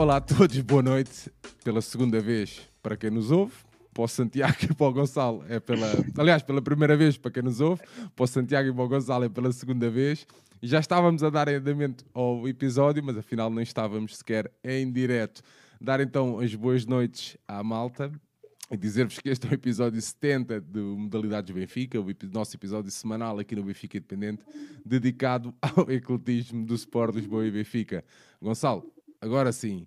Olá a todos, boa noite. Pela segunda vez para quem nos ouve, para o Santiago e para o Gonçalo é pela. Aliás, pela primeira vez para quem nos ouve, para o Santiago e para o Gonçalo é pela segunda vez. Já estávamos a dar andamento ao episódio, mas afinal não estávamos sequer em direto. Dar então as boas noites à malta e dizer-vos que este é o episódio 70 do Modalidades Benfica, o nosso episódio semanal aqui no Benfica Independente, dedicado ao ecletismo do Sport Lisboa e Benfica. Gonçalo, agora sim,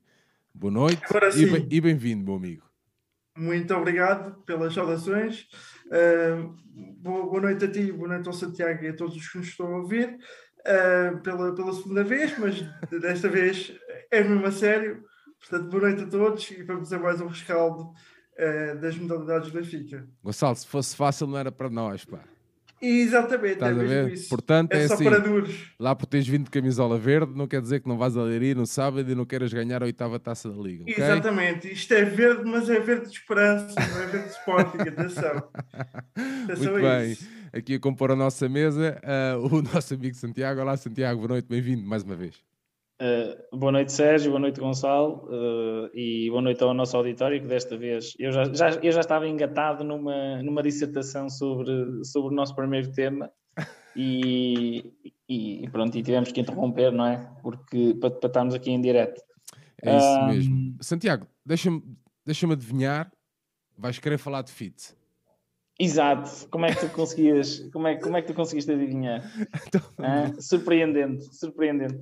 boa noite sim. e bem-vindo, meu amigo. Muito obrigado pelas saudações. Uh, boa noite a ti, boa noite ao Santiago e a todos os que nos estão a ouvir. Uh, pela, pela segunda vez, mas desta vez é mesmo a sério. Portanto, boa noite a todos e vamos a mais um rescaldo uh, das modalidades do Benfica. Gonçalo, se fosse fácil não era para nós, pá. Exatamente, Estás é a ver? Isso. Portanto, é, é assim. Lá por teres vindo de camisola verde, não quer dizer que não vais a Leiria no sábado e não queiras ganhar a oitava taça da Liga. Okay? Exatamente, isto é verde, mas é verde de esperança, não é verde de Sporting, atenção. atenção Muito bem, isso. aqui a compor a nossa mesa, uh, o nosso amigo Santiago. Olá, Santiago, boa noite, bem-vindo mais uma vez. Uh, boa noite, Sérgio, boa noite, Gonçalo, uh, e boa noite ao nosso auditório, que desta vez eu já, já, eu já estava engatado numa, numa dissertação sobre, sobre o nosso primeiro tema e, e, pronto, e tivemos que interromper, não é? Porque para, para estarmos aqui em direto. É isso um... mesmo. Santiago, deixa-me deixa adivinhar, vais querer falar de fit. Exato, como é que tu conseguias, como é, como é que tu conseguiste adivinhar? Ah, surpreendente, surpreendente.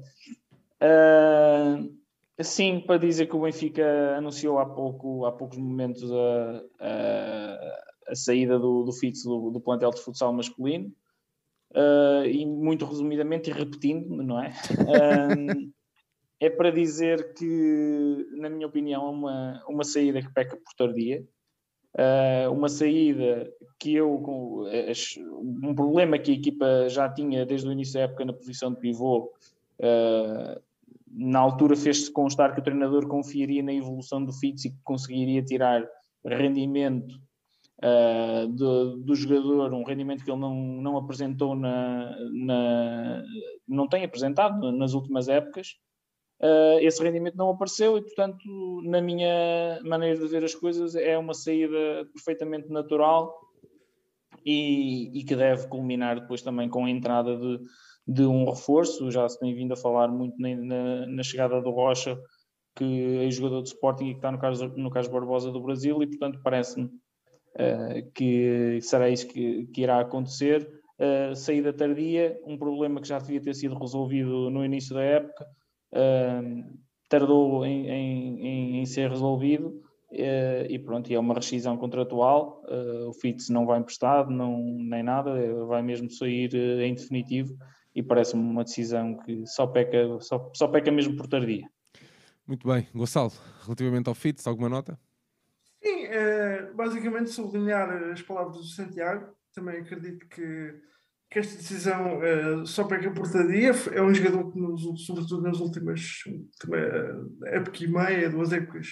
Uh, sim, para dizer que o Benfica anunciou há, pouco, há poucos momentos a, a, a saída do, do Fitz do, do, plantel de futsal masculino. Uh, e muito resumidamente e repetindo, não é? Uh, é para dizer que, na minha opinião, é uma, uma saída que peca por tardia. Uh, uma saída que eu, um problema que a equipa já tinha desde o início da época na posição de pivô, uh, na altura fez-se constar que o treinador confiaria na evolução do Fitz e que conseguiria tirar rendimento uh, do, do, jogador, um rendimento que ele não, não apresentou na, na não tem apresentado nas últimas épocas. Uh, esse rendimento não apareceu e, portanto, na minha maneira de ver as coisas, é uma saída perfeitamente natural e, e que deve culminar depois também com a entrada de, de um reforço. Já se tem vindo a falar muito na, na chegada do Rocha, que é jogador de Sporting e que está no caso, no caso Barbosa do Brasil, e portanto parece-me uh, que será isso que, que irá acontecer. Uh, saída tardia, um problema que já devia ter sido resolvido no início da época, uh, tardou em, em, em, ser resolvido. E pronto, é uma rescisão contratual. O Fitz não vai emprestado, não, nem nada, vai mesmo sair em definitivo e parece-me uma decisão que só peca, só, só peca mesmo por tardia. Muito bem. Gonçalo, relativamente ao FITS, alguma nota? Sim, é, basicamente sublinhar as palavras do Santiago. Também acredito que, que esta decisão é, só peca por tardia. É um jogador que, nos, sobretudo nas últimas também, época e meia, duas épocas,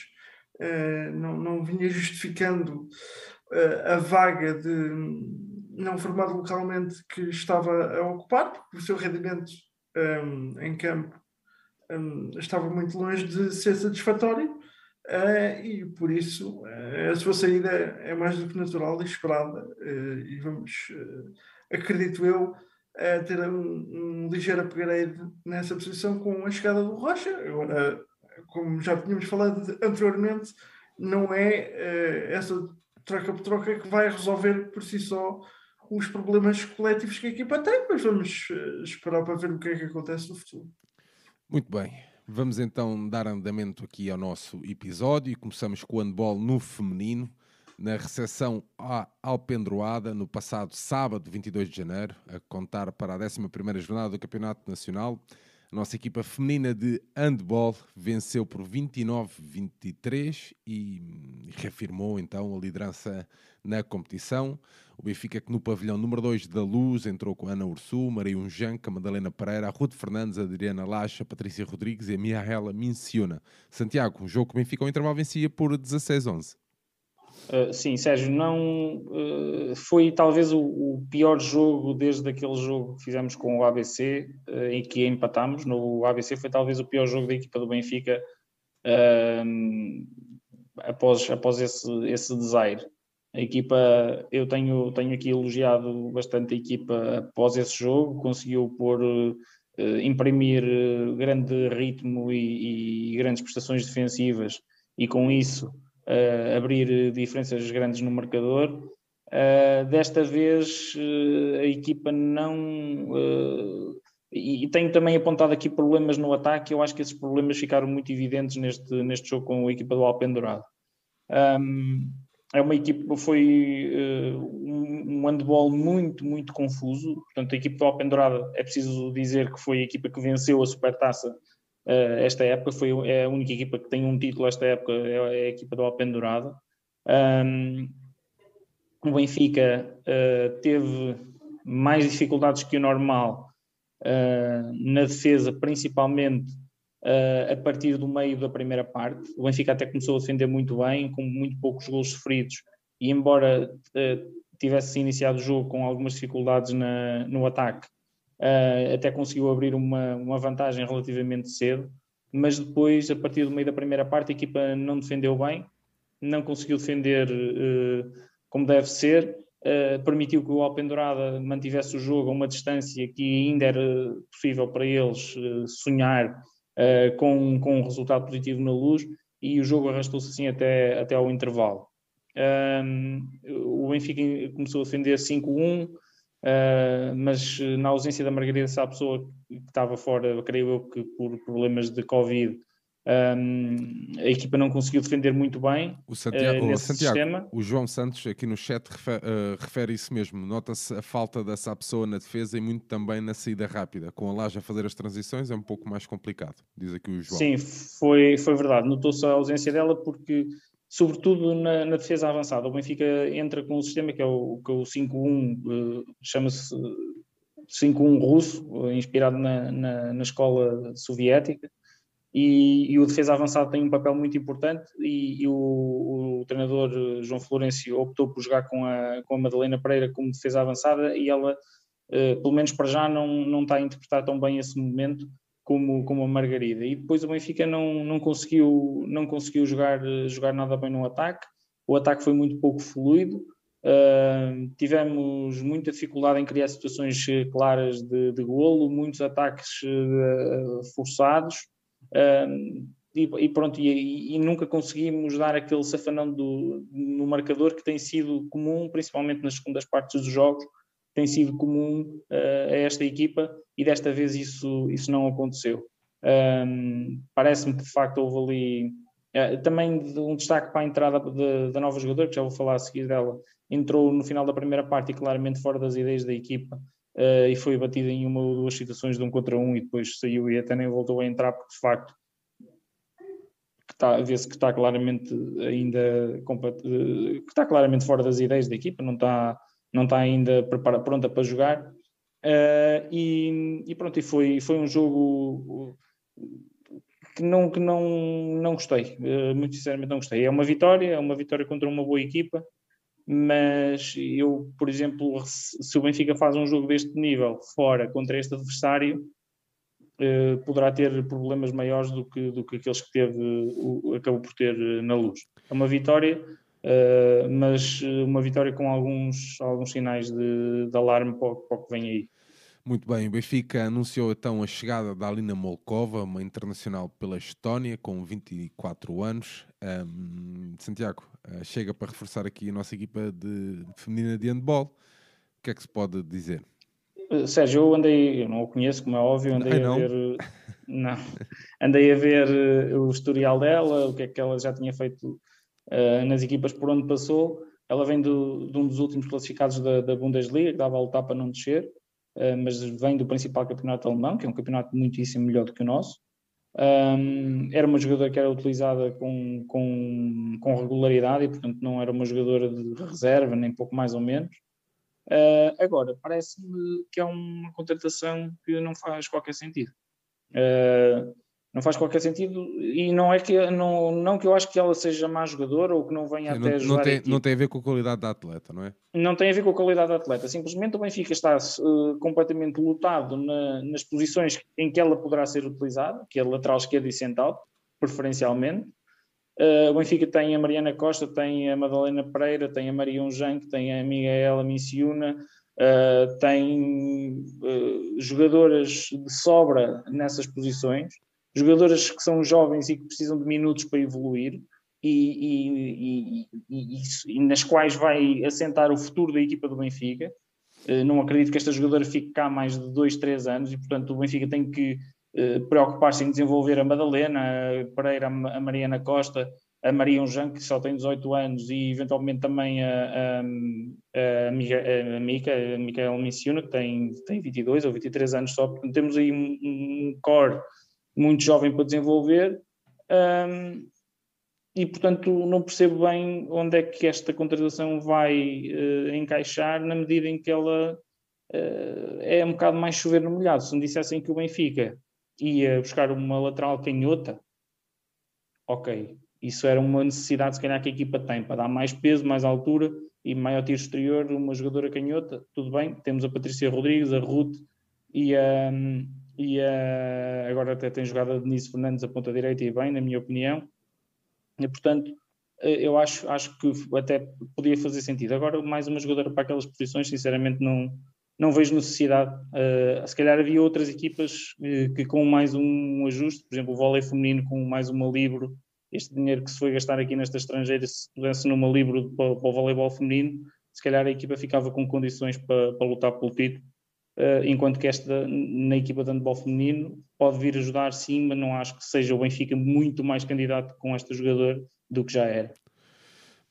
é, não, não vinha justificando a vaga de não formado localmente que estava a ocupar, porque o seu rendimento um, em campo um, estava muito longe de ser satisfatório uh, e por isso uh, a sua saída é mais do que natural e esperada uh, e vamos, acredito eu, ter um, um ligeiro upgrade nessa posição com a chegada do Rocha. Agora, como já tínhamos falado anteriormente, não é essa troca por troca que vai resolver por si só os problemas coletivos que a equipa tem, mas vamos eh, esperar para ver o que é que acontece no futuro. Muito bem. Vamos então dar andamento aqui ao nosso episódio e começamos com o handball no feminino, na recepção à Alpendroada no passado sábado, 22 de janeiro, a contar para a 11ª jornada do Campeonato Nacional. A nossa equipa feminina de handball venceu por 29-23 e reafirmou então a liderança na competição. O Benfica que no pavilhão número 2 da Luz entrou com Ana Ursu, Maria Unjanca, Madalena Pereira, Ruth Fernandes, Adriana Lacha, Patrícia Rodrigues e Miaela Minciona. Santiago, um jogo que o Benfica ao intervalo vencia por 16-11. Uh, sim, Sérgio, não uh, foi talvez o, o, pior jogo desde aquele jogo que fizemos com o ABC, uh, em que empatámos. No ABC foi talvez o pior jogo da equipa do Benfica após, após esse, esse desaire. A equipa, eu tenho, tenho aqui elogiado bastante a equipa após esse jogo, conseguiu pôr, uh, imprimir uh, grande ritmo e, e, grandes prestações defensivas e com isso uh, abrir diferenças grandes no marcador. desta vez a equipa não e, e tenho também apontado aqui problemas no ataque. Eu acho que esses problemas ficaram muito evidentes neste, neste jogo com a equipa do Alpendurado. Um, é uma equipa, foi uh, um, handball muito, muito confuso. Portanto, a equipa do Alpendurado, é preciso dizer que foi a equipa que venceu a Supertaça uh, esta época. Foi, é a única equipa que tem um título esta época, é, é a equipa do Alpendurado. Um, o Benfica uh, teve mais dificuldades que o normal na defesa, principalmente uh, a partir do meio da primeira parte. O Benfica até começou a defender muito bem, com muito poucos gols sofridos, e embora uh, tivesse iniciado o jogo com algumas dificuldades na, no ataque, até conseguiu abrir uma, uma vantagem relativamente cedo, mas depois, a partir do meio da primeira parte, a equipa não defendeu bem, não conseguiu defender como deve ser, uh, permitiu que o Alpendurada mantivesse o jogo a uma distância que ainda era possível para eles uh, sonhar uh, com, com um resultado positivo na luz e o jogo arrastou-se assim até, até ao intervalo. Um, o Benfica começou a defender 5-1, mas na ausência da Margarida Sá, pessoa que estava fora, creio eu que por problemas de Covid, um, a equipa não conseguiu defender muito bem o Santiago, uh, nesse Santiago, sistema. O João Santos aqui no chat refere, uh, refere isso mesmo. Nota-se a falta dessa pessoa na defesa e muito também na saída rápida. Com a Laje a fazer as transições é um pouco mais complicado, diz aqui o João. Sim, foi, foi verdade. Notou-se a ausência dela porque, sobretudo na, na, defesa avançada, o Benfica entra com um sistema que é o, que é o 5-1, uh, chama-se 5-1 russo, inspirado na, na, na escola soviética e, e, o defesa avançado tem um papel muito importante e, e o, o, treinador eh, João Florencio optou por jogar com a, com a Madalena Pereira como defesa avançada e ela, eh, pelo menos para já, não, não está a interpretar tão bem esse momento como, como a Margarida. E depois o Benfica não, não conseguiu, não conseguiu jogar, jogar nada bem no ataque, o ataque foi muito pouco fluido, Uh, tivemos muita dificuldade em criar situações claras de, de golo, muitos ataques uh, forçados, e, e, pronto, e, e, nunca conseguimos dar aquele safanão do, no marcador que tem sido comum, principalmente nas segundas partes dos jogos, tem sido comum uh, a esta equipa e desta vez isso, isso não aconteceu. Um, Parece-me que de facto houve ali uh, também um destaque para a entrada da nova jogadora, que já vou falar a seguir dela, entrou no final da primeira parte e claramente fora das ideias da equipa uh, e foi batida em uma ou duas situações de um contra um e depois saiu e até nem voltou a entrar porque de facto está, vê-se que está claramente ainda eh, que está claramente fora das ideias da equipa, não está, não está ainda prepara, pronta para jogar uh, e, e, pronto, e foi, foi um jogo que não, que não, não gostei, uh, muito sinceramente não gostei. É uma vitória, é uma vitória contra uma boa equipa, mas eu, por exemplo, se o Benfica faz um jogo deste nível fora contra este adversário, eh, poderá ter problemas maiores do que, do que aqueles que teve, o, acabou por ter eh, na luz. É uma vitória, uh, mas uma vitória com alguns, alguns sinais de, de alarme para o, para o que vem aí. Muito bem, o Benfica anunciou então a chegada da Alina Molkova, uma internacional pela Estónia, com 24 anos. Um, Santiago, uh, chega para reforçar aqui a nossa equipa de, de feminina de handball. O que é que se pode dizer? Uh, Sérgio, eu andei, eu não o conheço, como é óbvio, andei Ai, a ver. Não, andei a ver o historial dela, o que é que ela já tinha feito uh, nas equipas por onde passou. Ela vem do, de um dos últimos classificados da, da Bundesliga, que dava a lutar para não descer. Eh, mas vem do principal campeonato alemão, que é um campeonato muitíssimo melhor do que o nosso. Um, era uma jogadora que era utilizada com, com, com, regularidade e, portanto, não era uma jogadora de reserva, nem pouco mais ou menos. Uh, agora, parece-me que é uma contratação que não faz qualquer sentido. Uh, não faz qualquer sentido e não é que não, não que eu acho que ela seja má jogadora ou que não venha Sim, até não, não tem, não tem a ver com a qualidade da atleta, não é? Não tem a ver com a qualidade da atleta, simplesmente o Benfica está uh, completamente lotado na, nas posições em que ela poderá ser utilizada, que é lateral esquerda e central, preferencialmente. Uh, o Benfica tem a Mariana Costa, tem a Madalena Pereira, tem a Maria Unjanque, tem a Miguel Minciuna, uh, tem uh, jogadoras de sobra nessas posições, jogadoras que são jovens e que precisam de minutos para evoluir. E, e, e, e, nas quais vai assentar o futuro da equipa do Benfica. Não acredito que esta jogadora fique cá mais de dois, três anos e, portanto, o Benfica tem que eh, preocupar-se em desenvolver a Madalena, a Pereira, a Mariana Costa, a Maria Unjan, que só tem 18 anos, e eventualmente também a, a, a, a Mica, a Micael Missiona, que tem, tem 22 ou 23 anos só. Portanto, temos aí um, um core muito jovem para desenvolver. Um, e portanto não percebo bem onde é que esta contratação vai uh, encaixar na medida em que ela uh, é um bocado mais chover no molhado. Se me dissessem que o Benfica ia buscar uma lateral canhota, ok. Isso era uma necessidade, se calhar, que a equipa tem para dar mais peso, mais altura e maior tiro exterior, uma jogadora canhota, tudo bem. Temos a Patrícia Rodrigues, a Ruth e a, e a agora até tem jogado a Denise Fernandes a ponta direita e bem, na minha opinião. E, portanto, eh, eu acho, acho que até podia fazer sentido. Agora, mais uma jogadora para aquelas posições, sinceramente, não, não vejo necessidade. Uh, se calhar havia outras equipas uh, que com mais um ajuste, por exemplo, o vôlei feminino com mais uma livro, este dinheiro que se foi gastar aqui nesta estrangeira, se pudesse numa livro para, para o voleibol feminino, se calhar a equipa ficava com condições para, para lutar pelo título, uh, enquanto que esta, na equipa de handball feminino, pode vir ajudar sim, mas não acho que seja o Benfica muito mais candidato com este jogador do que já era.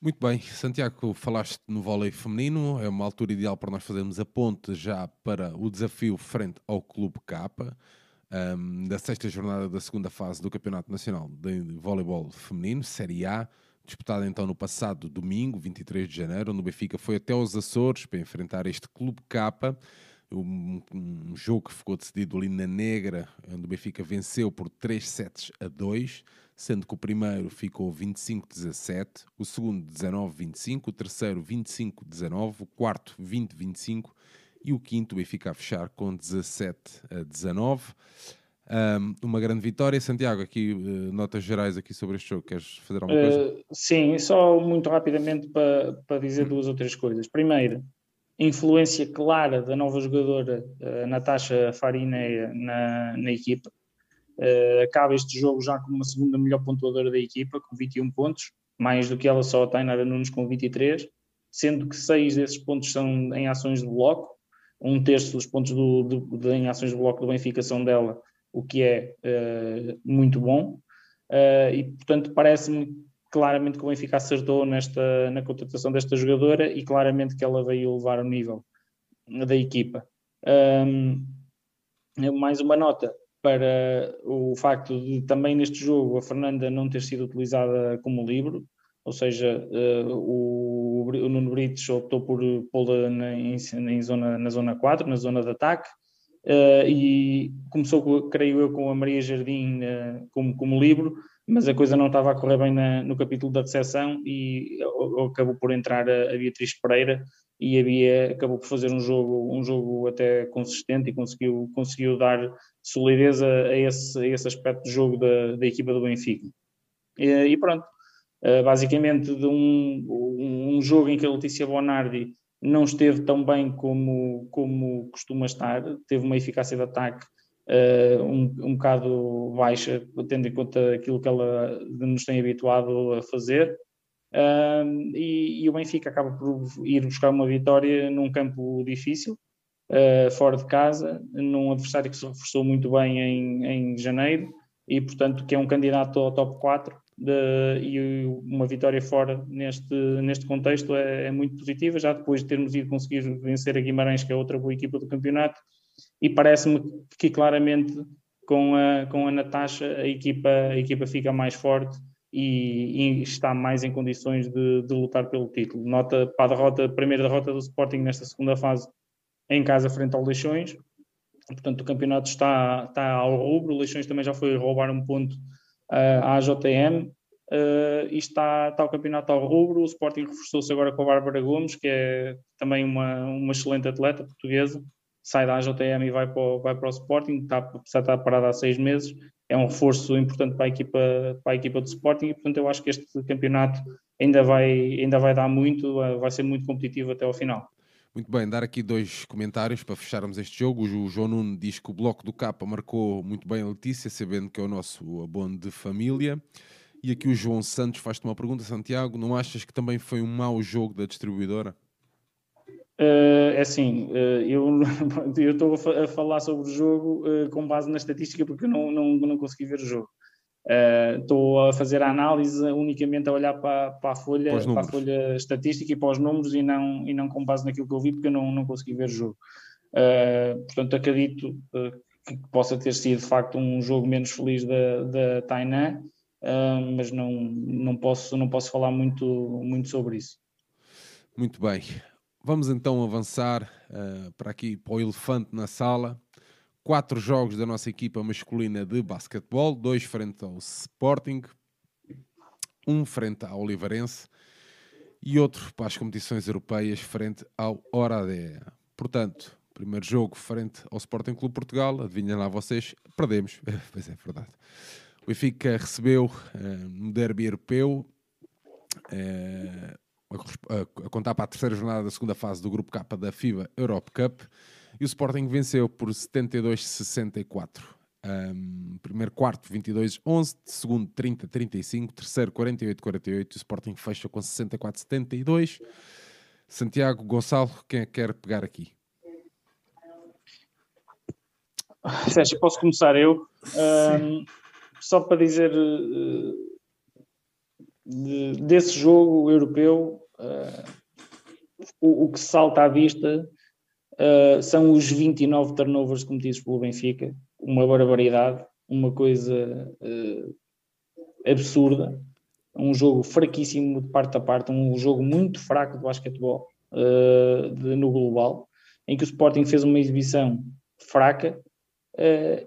Muito bem, Santiago, falaste no vôlei feminino, é uma altura ideal para nós fazermos a ponte já para o desafio frente ao Clube K, um, da sexta jornada da segunda fase do Campeonato Nacional de Voleibol Feminino, Série A, disputada então no passado domingo, 23 de janeiro, onde o Benfica foi até os Açores para enfrentar este Clube K, um, um jogo que ficou decidido ali na Negra, onde o Benfica venceu por 3 sets a 2, sendo que o primeiro ficou 25-17, o segundo 19-25, o terceiro 25-19, o quarto 20-25 e o quinto o Benfica a fechar com 17 a 19. Um, uma grande vitória. Santiago, aqui uh, notas gerais aqui sobre este jogo. Queres fazer alguma coisa? Uh, sim, só muito rapidamente para, para dizer duas ou três coisas. Primeiro, influência clara da nova jogadora uh, Natasha Farineia na, na equipa. Uh, acaba este jogo já como uma segunda melhor pontuadora da equipa, com 21 pontos, mais do que ela só, a Tainara Nunes com 23, sendo que seis desses pontos são em ações de bloco, um terço dos pontos do, do, de, em ações de bloco do Benfica são dela, o que é uh, muito bom. Uh, e portanto parece-me claramente que o Benfica acertou nesta, na contratação desta jogadora e claramente que ela veio levar o nível da equipa. Um, mais uma nota, para o facto de também neste jogo a Fernanda não ter sido utilizada como livro, ou seja, uh, o, o Nuno Brites optou por pô-la na, em, zona, na zona 4, na zona de ataque, uh, e começou, creio eu, com a Maria Jardim uh, como, como livro, mas a coisa não estava a correr bem na, no capítulo da recepção e acabou por entrar a, a Beatriz Pereira e a Bia acabou por fazer um jogo, um jogo até consistente e conseguiu, conseguiu dar solidez a, esse, a esse aspecto de jogo da, da equipa do Benfica. E, e pronto, uh, basicamente de um, um jogo em que a Letícia Bonardi não esteve tão bem como, como costuma estar, teve uma eficácia de ataque uh, um, um bocado baixa, tendo em conta aquilo que ela nos tem habituado a fazer. Uh, e, e, o Benfica acaba por ir buscar uma vitória num campo difícil, uh, fora de casa, num adversário que se reforçou muito bem em, em janeiro e, portanto, que é um candidato ao top 4. De, e uma vitória fora neste, neste contexto é, é, muito positiva, já depois de termos ido conseguir vencer a Guimarães, que é outra boa equipa do campeonato, e parece-me que claramente com a, com a Natasha a equipa, a equipa fica mais forte e, e está mais em condições de, de, lutar pelo título. Nota para a derrota, primeira derrota do Sporting nesta segunda fase em casa frente ao Leixões. Portanto, o campeonato está, está ao rubro. O Leixões também já foi roubar um ponto uh, à JTM. Uh, e está, está o campeonato ao rubro. O Sporting reforçou-se agora com a Bárbara Gomes, que é também uma, uma excelente atleta portuguesa. Sai da JTM e vai para o, vai para o Sporting, está, já está parada há seis meses é um reforço importante para a equipa, para a equipa do Sporting e, portanto, eu acho que este campeonato ainda vai, ainda vai dar muito, vai ser muito competitivo até ao final. Muito bem, dar aqui dois comentários para fecharmos este jogo. O João Nuno diz que o bloco do Capa marcou muito bem a Letícia, sabendo que é o nosso abono de família. E aqui o João Santos faz-te uma pergunta, Santiago: não achas que também foi um mau jogo da distribuidora? Uh, é assim, uh, eu estou a falar sobre o jogo uh, com base na estatística porque eu não, não, não consegui ver o jogo. Estou a fazer a análise unicamente a olhar para, para, a folha, para, para, a folha estatística e para os números e não, e não com base naquilo que eu vi porque eu não, não consegui ver o jogo. portanto, acredito que possa ter sido de facto um jogo menos feliz da, da Tainan, mas não, não, posso, não posso falar muito, muito sobre isso. Muito bem. Vamos então avançar uh, para aqui para o elefante na sala. Quatro jogos da nossa equipa masculina de basquetebol, dois frente ao Sporting, um frente ao Oliveirense e outro para as competições europeias frente ao Oradea. Portanto, primeiro jogo frente ao Sporting Clube Portugal, adivinhem lá vocês, perdemos, pois é verdade. O Benfica recebeu uh, no derby europeu uh, a, a, contar para a terceira jornada da segunda fase do Grupo K da FIBA Europe Cup e o Sporting venceu por 72-64. Um, primeiro quarto 22-11, segundo 30-35, terceiro 48-48 o Sporting fecha com 64-72. Santiago Gonçalo, quem é que quer pegar aqui? Sérgio, posso começar eu? Um, só para dizer uh, de, desse jogo europeu, uh, o, o, que salta à vista uh, são os 29 turnovers cometidos pelo Benfica, uma barbaridade, uma coisa uh, absurda, um jogo fraquíssimo de parte a parte, um jogo muito fraco de basquetebol de, no global, em que o Sporting fez uma exibição fraca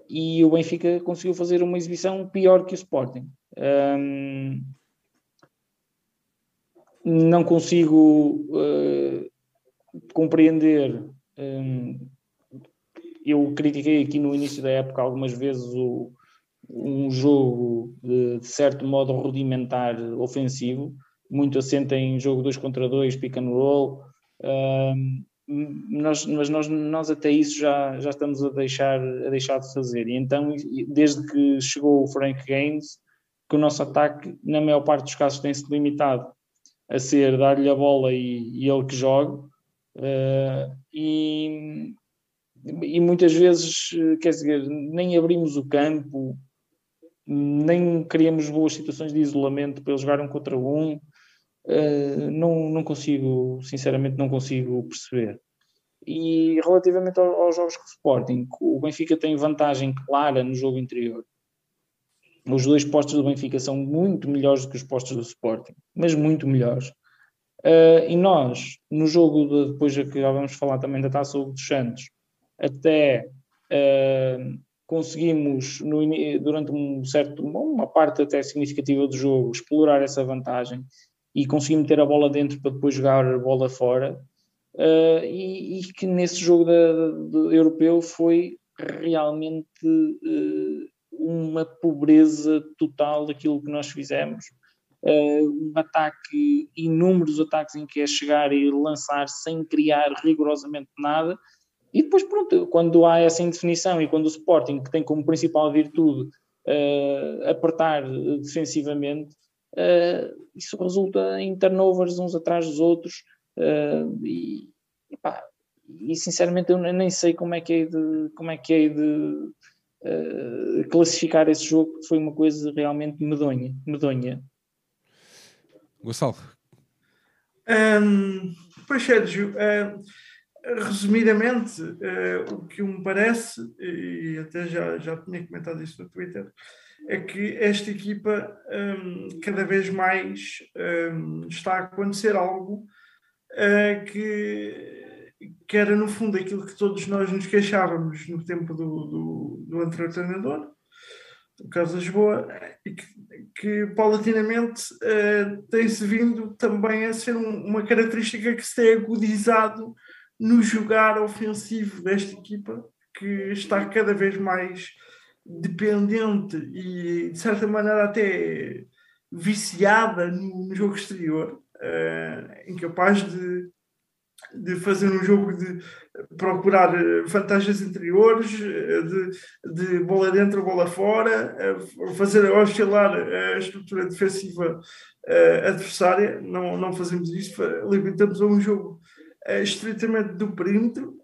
e o Benfica conseguiu fazer uma exibição pior que o Sporting. Um, não consigo uh, compreender. Um, eu critiquei aqui no início da época algumas vezes o, um jogo de, de, certo modo rudimentar ofensivo, muito assente em jogo 2 contra 2, pick and roll. Um, nós, mas nós, nós até isso já, já estamos a deixar, a deixar de fazer. E então, desde que chegou o Frank Gaines, que o nosso ataque, na maior parte dos casos, tem-se limitado a ser dar-lhe a bola e, e, ele que joga. Uh, e, e muitas vezes, quer dizer, nem abrimos o campo, nem criamos boas situações de isolamento para eles jogar um contra um. Uh, não, não consigo, sinceramente, não consigo perceber. E relativamente aos jogos com o Sporting, o Benfica tem vantagem clara no jogo interior. Os dois postos do Benfica são muito melhores do que os postos do Sporting, mas muito melhores. Uh, e nós, no jogo de, depois que já vamos falar também da Taça Hugo dos Santos, até uh, conseguimos, no, durante um certo, uma parte até significativa do jogo, explorar essa vantagem e conseguimos meter a bola dentro para depois jogar a bola fora. Uh, e, e, que nesse jogo da, da, europeu foi realmente uma pobreza total daquilo que nós fizemos. Uh, um ataque, inúmeros ataques em que é chegar e lançar sem criar rigorosamente nada. E depois, pronto, quando há essa indefinição e quando o Sporting, que tem como principal virtude uh, apertar defensivamente, uh, isso resulta em turnovers uns atrás dos outros. e, e sinceramente eu nem sei como é que é de, como é que é de uh, classificar esse jogo, foi uma coisa realmente medonha. medonha. Gonçalo. Um, pois, Sérgio, uh, resumidamente, uh, o que me parece, e até já, já tinha comentado isso no Twitter, é que esta equipa um, cada vez mais um, está a acontecer algo uh, que que era no fundo aquilo que todos nós nos queixávamos no tempo do, do, do anterior treinador, o Carlos Lisboa, e que, que paulatinamente uh, tem-se vindo também a ser um, uma característica que se tem agudizado no jogar ofensivo desta equipa, que está cada vez mais dependente e, de certa maneira, até viciada no, no jogo exterior, uh, incapaz de, de fazer um jogo de procurar eh, vantagens interiores, eh, de, de bola dentro, bola fora, fazer oscilar a estrutura defensiva adversária. Não, não fazemos isso, limitamos a um jogo estritamente do perímetro,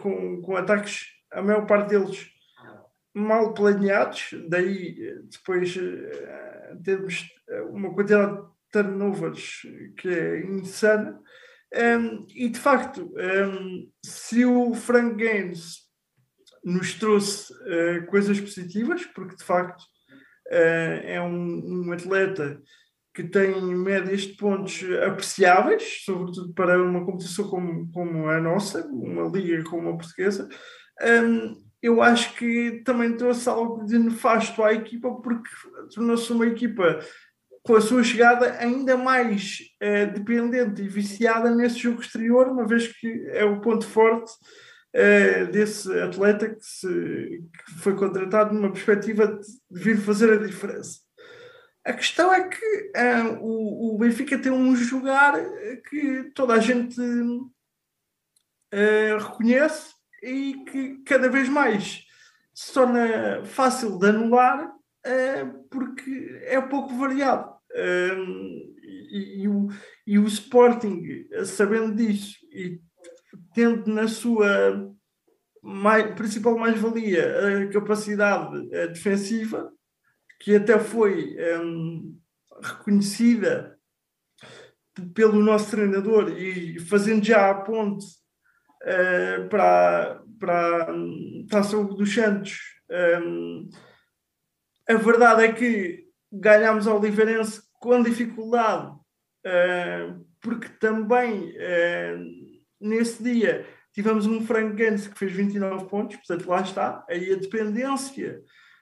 com, com ataques, a maior parte deles mal planeados, daí depois termos uma quantidade de turnovers que é insana. Um, e de facto, um, se o Frank Gaines nos trouxe uh, coisas positivas, porque de facto uh, é um, um, atleta que tem médias de pontos apreciáveis, sobretudo para uma competição como, como a nossa, uma liga como a portuguesa, eu acho que também trouxe algo de nefasto à equipa, porque tornou-se uma equipa com a sua chegada ainda mais uh, dependente e viciada nesse jogo exterior, uma vez que é o ponto forte uh, desse atleta que, se, que, foi contratado numa perspectiva de, vir fazer a diferença. A questão é que uh, o, o, Benfica tem um jogar que toda a gente reconhece e que cada vez mais se torna fácil de anular porque é pouco variado e, e, o, e o Sporting, sabendo disso e tendo na sua mais, principal mais-valia a capacidade defensiva, que até foi um, reconhecida pelo nosso treinador e fazendo já a ponte uh, para, para a Taça dos Santos. Um, a verdade é que ganhámos ao Oliveirense com dificuldade, uh, porque também uh, nesse dia tivemos um Frank Gans que fez 29 pontos, portanto lá está, aí a dependência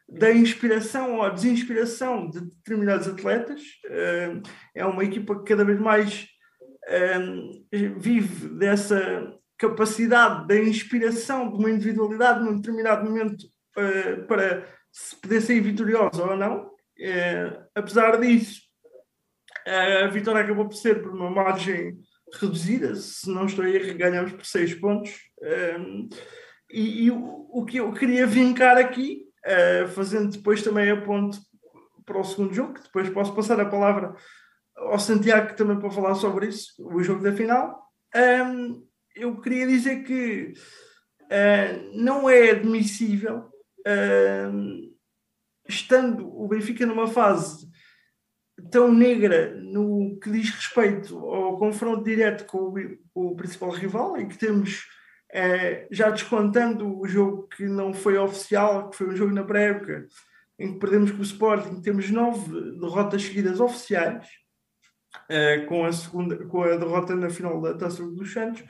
da inspiração ou desinspiração de determinados atletas. Uh, é uma equipa que cada vez mais vive dessa capacidade da inspiração de uma individualidade num determinado momento para se poder sair vitoriosa ou não. É, apesar disso, a vitória acabou por ser por uma margem reduzida, se não estou a erro, ganhamos por 6 pontos. Um, e, e o, o, que eu queria vincar aqui, uh, fazendo depois também a ponte para o segundo jogo, que depois posso passar a palavra ao Santiago também para falar sobre isso, o jogo da final. Um, eu queria dizer que não é admissível. Uh, estando o Benfica numa fase tão negra no que diz respeito ao confronto direto com o, o principal rival, em que temos, é, já descontando o jogo que não foi oficial, que foi um jogo na pré-época, em que perdemos com o Sporting, temos nove derrotas seguidas oficiais, é, com, a segunda, com a derrota na final da Taça dos Santos,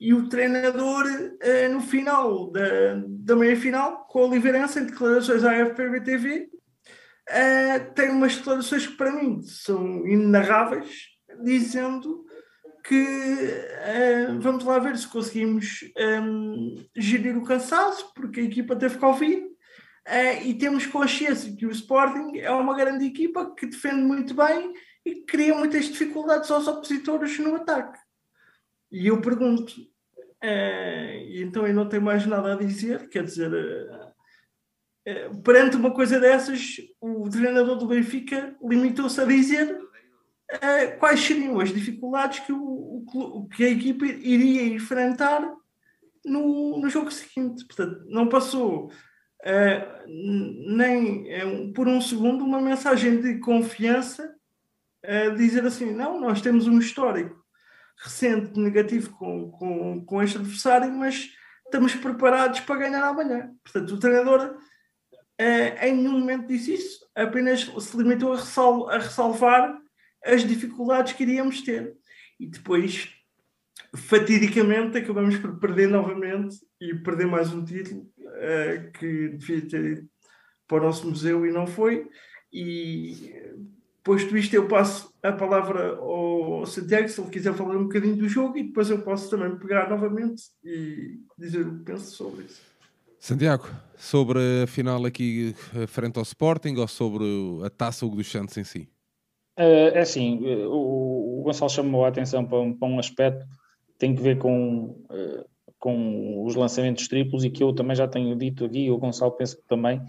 e o treinador, eh, no final da, da meia-final, com a Oliveirense, em declarações à FPB-TV, eh, tem umas declarações que para mim são inenarráveis, dizendo que eh, vamos lá ver se conseguimos gerir o cansaço, porque a equipa teve Covid, uh, e temos consciência que o Sporting é uma grande equipa que defende muito bem e que cria muitas dificuldades aos opositores no ataque. E eu pergunto, uh, então eu não tenho mais nada a dizer, quer dizer, uh, perante uma coisa dessas, o treinador do Benfica limitou-se a dizer quais seriam as dificuldades que, o, o, que a equipe iria enfrentar no, no jogo seguinte. Portanto, não passou nem por um segundo uma mensagem de confiança a dizer assim, não, nós temos um histórico recente negativo com, com, com este adversário, mas estamos preparados para ganhar amanhã. Portanto, o treinador eh, em nenhum momento disse isso, apenas se limitou a, ressal a ressalvar as dificuldades que iríamos ter. E depois, fatidicamente, acabamos por perder novamente e perder mais um título uh, que devia ter ido para o nosso museu e não foi. E Posto isto, eu passo a palavra ao Santiago, se ele quiser falar um bocadinho do jogo, e depois eu posso também pegar novamente e dizer o que penso sobre isso. Santiago, sobre a final aqui eh, frente ao Sporting ou sobre a taça Hugo dos Santos em si? Uh, é assim, o, o Gonçalo chamou a atenção para um, para um aspecto que tem que ver com, uh, com os lançamentos triplos e que eu também já tenho dito aqui, o Gonçalo penso que também,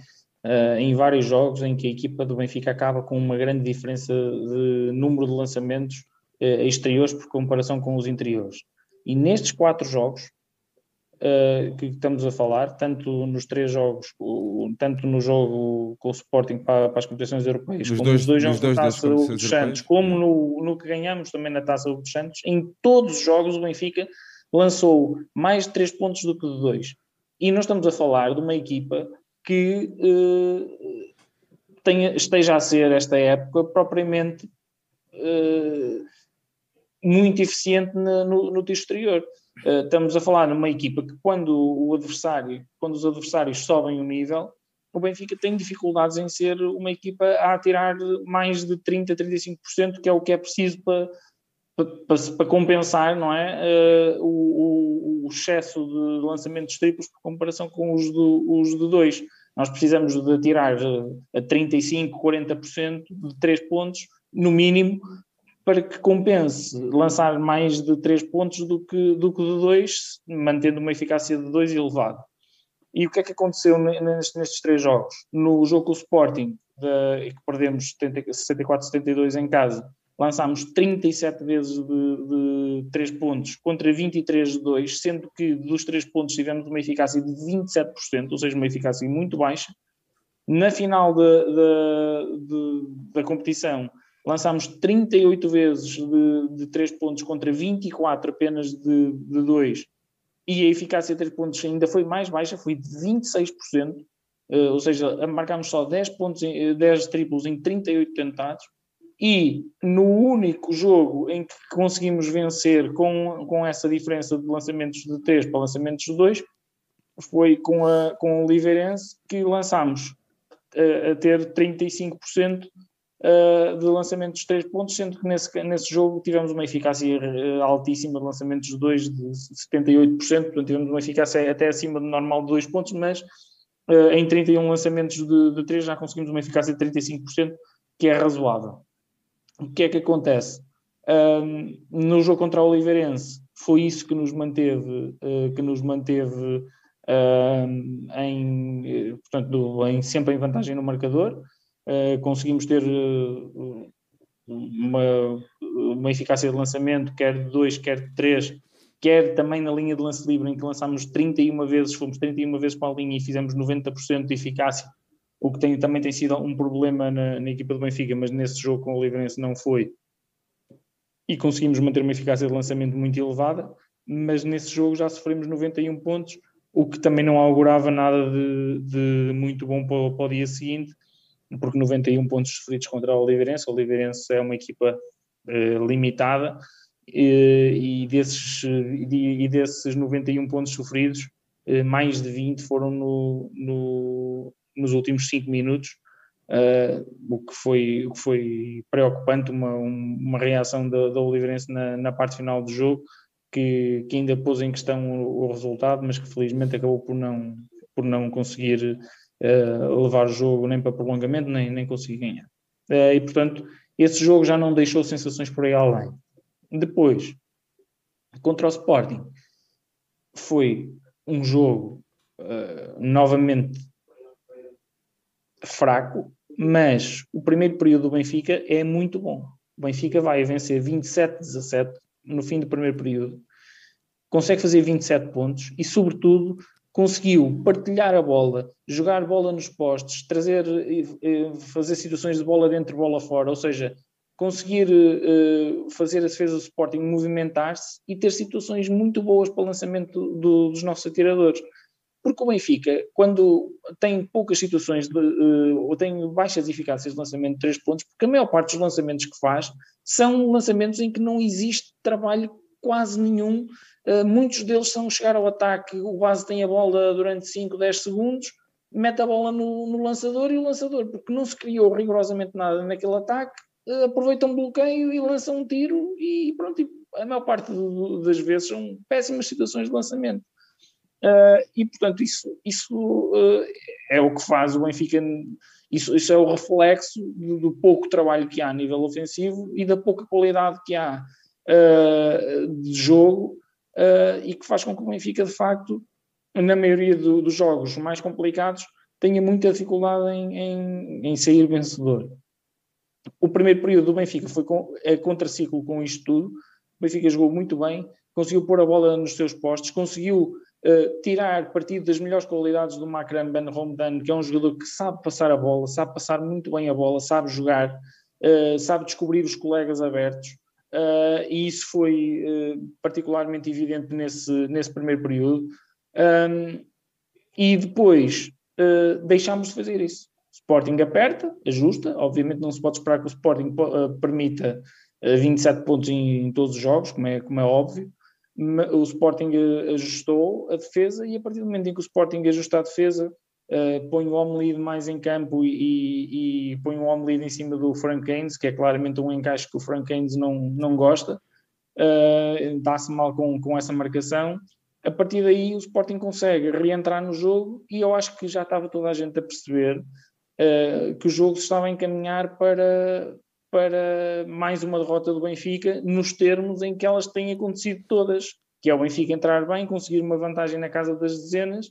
uh, em vários jogos em que a equipa do Benfica acaba com uma grande diferença de número de lançamentos exteriores por comparação com os interiores. E nestes quatro jogos, uh, que estamos a falar, tanto nos três jogos, tanto no jogo com o Sporting para, para as competições europeias, nos como dois, nos dois jogos da Taça dos Santos, como no, no que ganhamos também na Taça dos Santos, em todos os jogos o Benfica lançou mais de três pontos do que de dois. E nós estamos a falar de uma equipa que uh, tenha, esteja a ser, esta época, propriamente uh, muito eficiente no, no, no exterior. Uh, estamos a falar numa equipa que quando o adversário, quando os adversários sobem o nível, o Benfica tem dificuldades em ser uma equipa a atirar mais de 30, 35%, que é o que é preciso para, para, para compensar não é? Uh, o, o, excesso de lançamentos triplos por comparação com os, do, os de dois. Nós precisamos de atirar a 35, 40% de 3 pontos, no mínimo, para que compense lançar mais de 3 pontos do que, do que de 2, mantendo uma eficácia de 2 elevada. E o que é que aconteceu nestes, nestes três jogos? No jogo com o Sporting, de, que perdemos 64-72 em casa, lançámos 37 vezes de, de 3 pontos contra 23 de 2, sendo que dos 3 pontos tivemos uma eficácia de 27%, ou seja, uma eficácia muito baixa. Na final de, de, da competição, lançámos 38 vezes de, de 3 pontos contra 24 apenas de, de 2 e a eficácia de 3 pontos ainda foi mais baixa, foi de 26%, uh, eh, ou seja, marcámos só 10, pontos, 10 eh, triplos em 38 tentados e no único jogo em que conseguimos vencer com, com essa diferença de lançamentos de 3 para lançamentos de 2 foi com, a, com o Oliveirense que lançámos uh, a ter 35% uh, de lançamentos de 3 pontos, sendo que nesse, nesse jogo tivemos uma eficácia uh, altíssima de lançamentos de 2 de 78%, portanto tivemos uma eficácia até acima do normal de 2 pontos, mas em 31 lançamentos de, de 3 já conseguimos uma eficácia de 35%, que é razoável. O que é que acontece? Um, no jogo contra o Oliveirense foi isso que nos manteve, que nos manteve em, portanto, em, sempre em vantagem no marcador. Eh, conseguimos ter uh, uma, uma eficácia de lançamento, quer de 2, quer de 3, quer também na linha de lance livre, em que lançámos 31 vezes, fomos 31 vezes para a linha e fizemos 90% de eficácia, o que tem, também tem sido um problema na, na equipa do Benfica, mas nesse jogo com o Livrense não foi. E conseguimos manter uma eficácia de lançamento muito elevada, mas nesse jogo já sofremos 91 pontos, o que também não augurava nada de, de muito bom para, para o dia seguinte, porque 91 pontos sofridos contra o Oliveirense, o Oliveirense é uma equipa eh, limitada e, desses, e, desses 91 pontos sofridos, eh, mais de 20 foram no, no, nos últimos 5 minutos, uh, o, que foi, o que foi preocupante, uma, uma reação da, da Oliveirense na, na parte final do jogo, que, que ainda pôs em questão o, o resultado, mas que felizmente acabou por não, por não conseguir uh, levar o jogo nem para prolongamento, nem, nem conseguir ganhar. Uh, e, portanto, esse jogo já não deixou sensações por aí além. Depois, contra o Sporting, foi um jogo uh, novamente fraco, mas o primeiro período do Benfica é muito bom. O Benfica vai vencer 27-17 no fim do primeiro período, consegue fazer 27 pontos e, sobretudo, conseguiu partilhar a bola, jogar bola nos postes, trazer, fazer situações de bola dentro, bola fora, ou seja, conseguir uh, fazer a defesa do Sporting movimentar-se e ter situações muito boas para o lançamento do, dos nossos atiradores. Porque o Benfica, quando tem poucas situações, de, uh, ou tem baixas eficácias de lançamento de três pontos, porque a maior parte dos lançamentos que faz são lançamentos em que não existe trabalho quase nenhum Uh, muitos deles são chegar ao ataque, o base tem a bola durante 5, 10 segundos, mete a bola no, no, lançador e o lançador, porque não se criou rigorosamente nada naquele ataque, uh, aproveita um bloqueio e lança um tiro e pronto, e a maior parte das vezes são péssimas situações de lançamento. Uh, e, portanto, isso, isso uh, é o que faz o Benfica. Isso, isso é o reflexo do, do, pouco trabalho que há a nível ofensivo e da pouca qualidade que há uh, de jogo e que faz com que o Benfica, de facto, na maioria do, dos jogos mais complicados, tenha muita dificuldade em, em, em, sair vencedor. O primeiro período do Benfica foi com, é contraciclo com isto tudo. O Benfica jogou muito bem, conseguiu pôr a bola nos seus postos, conseguiu uh, tirar partido das melhores qualidades do Macron Ben Romdan, que é um jogador que sabe passar a bola, sabe passar muito bem a bola, sabe jogar, uh, sabe descobrir os colegas abertos. Uh, e isso foi particularmente evidente nesse, nesse primeiro período. Um, e depois deixámos de fazer isso. Sporting aperta, ajusta, obviamente não se pode esperar que o Sporting permita 27 pontos em, em, todos os jogos, como é, como é óbvio, o Sporting eh, ajustou a defesa e a partir do momento em que o Sporting ajusta a defesa, uh, põe o Omlid mais em campo e, e, põe o Omlid em cima do Frank Haynes, que é claramente um encaixe que o Frank Haynes não, não gosta, uh, dá-se mal com, com essa marcação. A partir daí o Sporting consegue reentrar no jogo e eu acho que já estava toda a gente a perceber uh, que o jogo se estava a encaminhar para, para mais uma derrota do Benfica, nos termos em que elas têm acontecido todas, que é o Benfica entrar bem, conseguir uma vantagem na casa das dezenas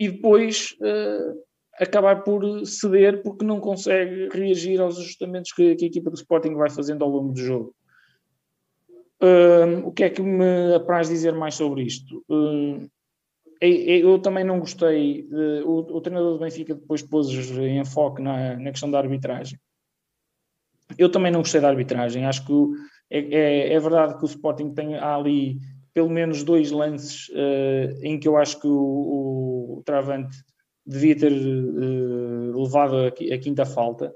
e depois uh, acabar por ceder porque não consegue reagir aos ajustamentos que, que, a equipa do Sporting vai fazendo ao longo do jogo. Uh, o que é que me apraz dizer mais sobre isto? Uh, eu também não gostei, o, o, treinador do Benfica depois pôs em enfoque na, na questão da arbitragem eu também não gostei da arbitragem. Acho que é, é, é verdade que o Sporting tem ali pelo menos dois lances uh, em que eu acho que o, o Travante devia ter uh, levado a, a, quinta falta.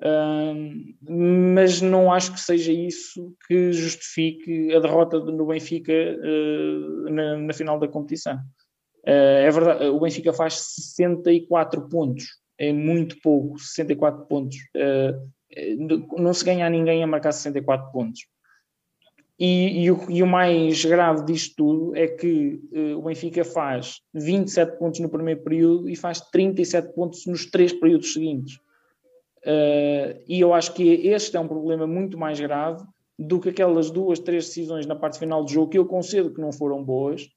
Uh, mas não acho que seja isso que justifique a derrota no Benfica uh, na, na, final da competição. é verdade, o Benfica faz 64 pontos, é muito pouco, 64 pontos não se ganha a ninguém a marcar 64 pontos. E, e, o, e, o, mais grave disto tudo é que uh, o Benfica faz 27 pontos no primeiro período e faz 37 pontos nos três períodos seguintes. Uh, e eu acho que este é um problema muito mais grave do que aquelas duas, três decisões na parte final do jogo que eu concedo que não foram boas,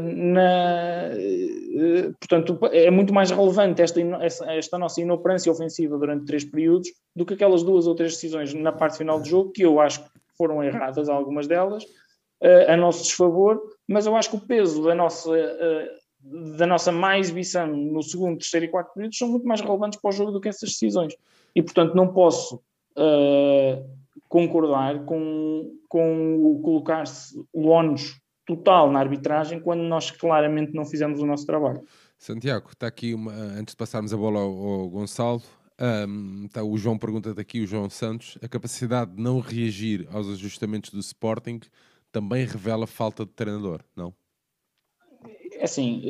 na, eh, portanto, é muito mais relevante esta, esta nossa inoperância ofensiva durante três períodos do que aquelas duas ou três decisões na parte final do jogo, que eu acho que foram erradas, algumas delas, eh, a nosso desfavor, mas eu acho que o peso da nossa, da nossa má exibição no segundo, terceiro e quarto períodos são muito mais relevantes para o jogo do que essas decisões. E, portanto, não posso uh, concordar com, com o colocar-se o ónus total na arbitragem quando nós claramente não fizemos o nosso trabalho. Santiago, está aqui uma, antes de passarmos a bola ao, ao Gonçalo, um, está, o João pergunta aqui, o João Santos, a capacidade de não reagir aos ajustamentos do Sporting também revela falta de treinador, não? É assim,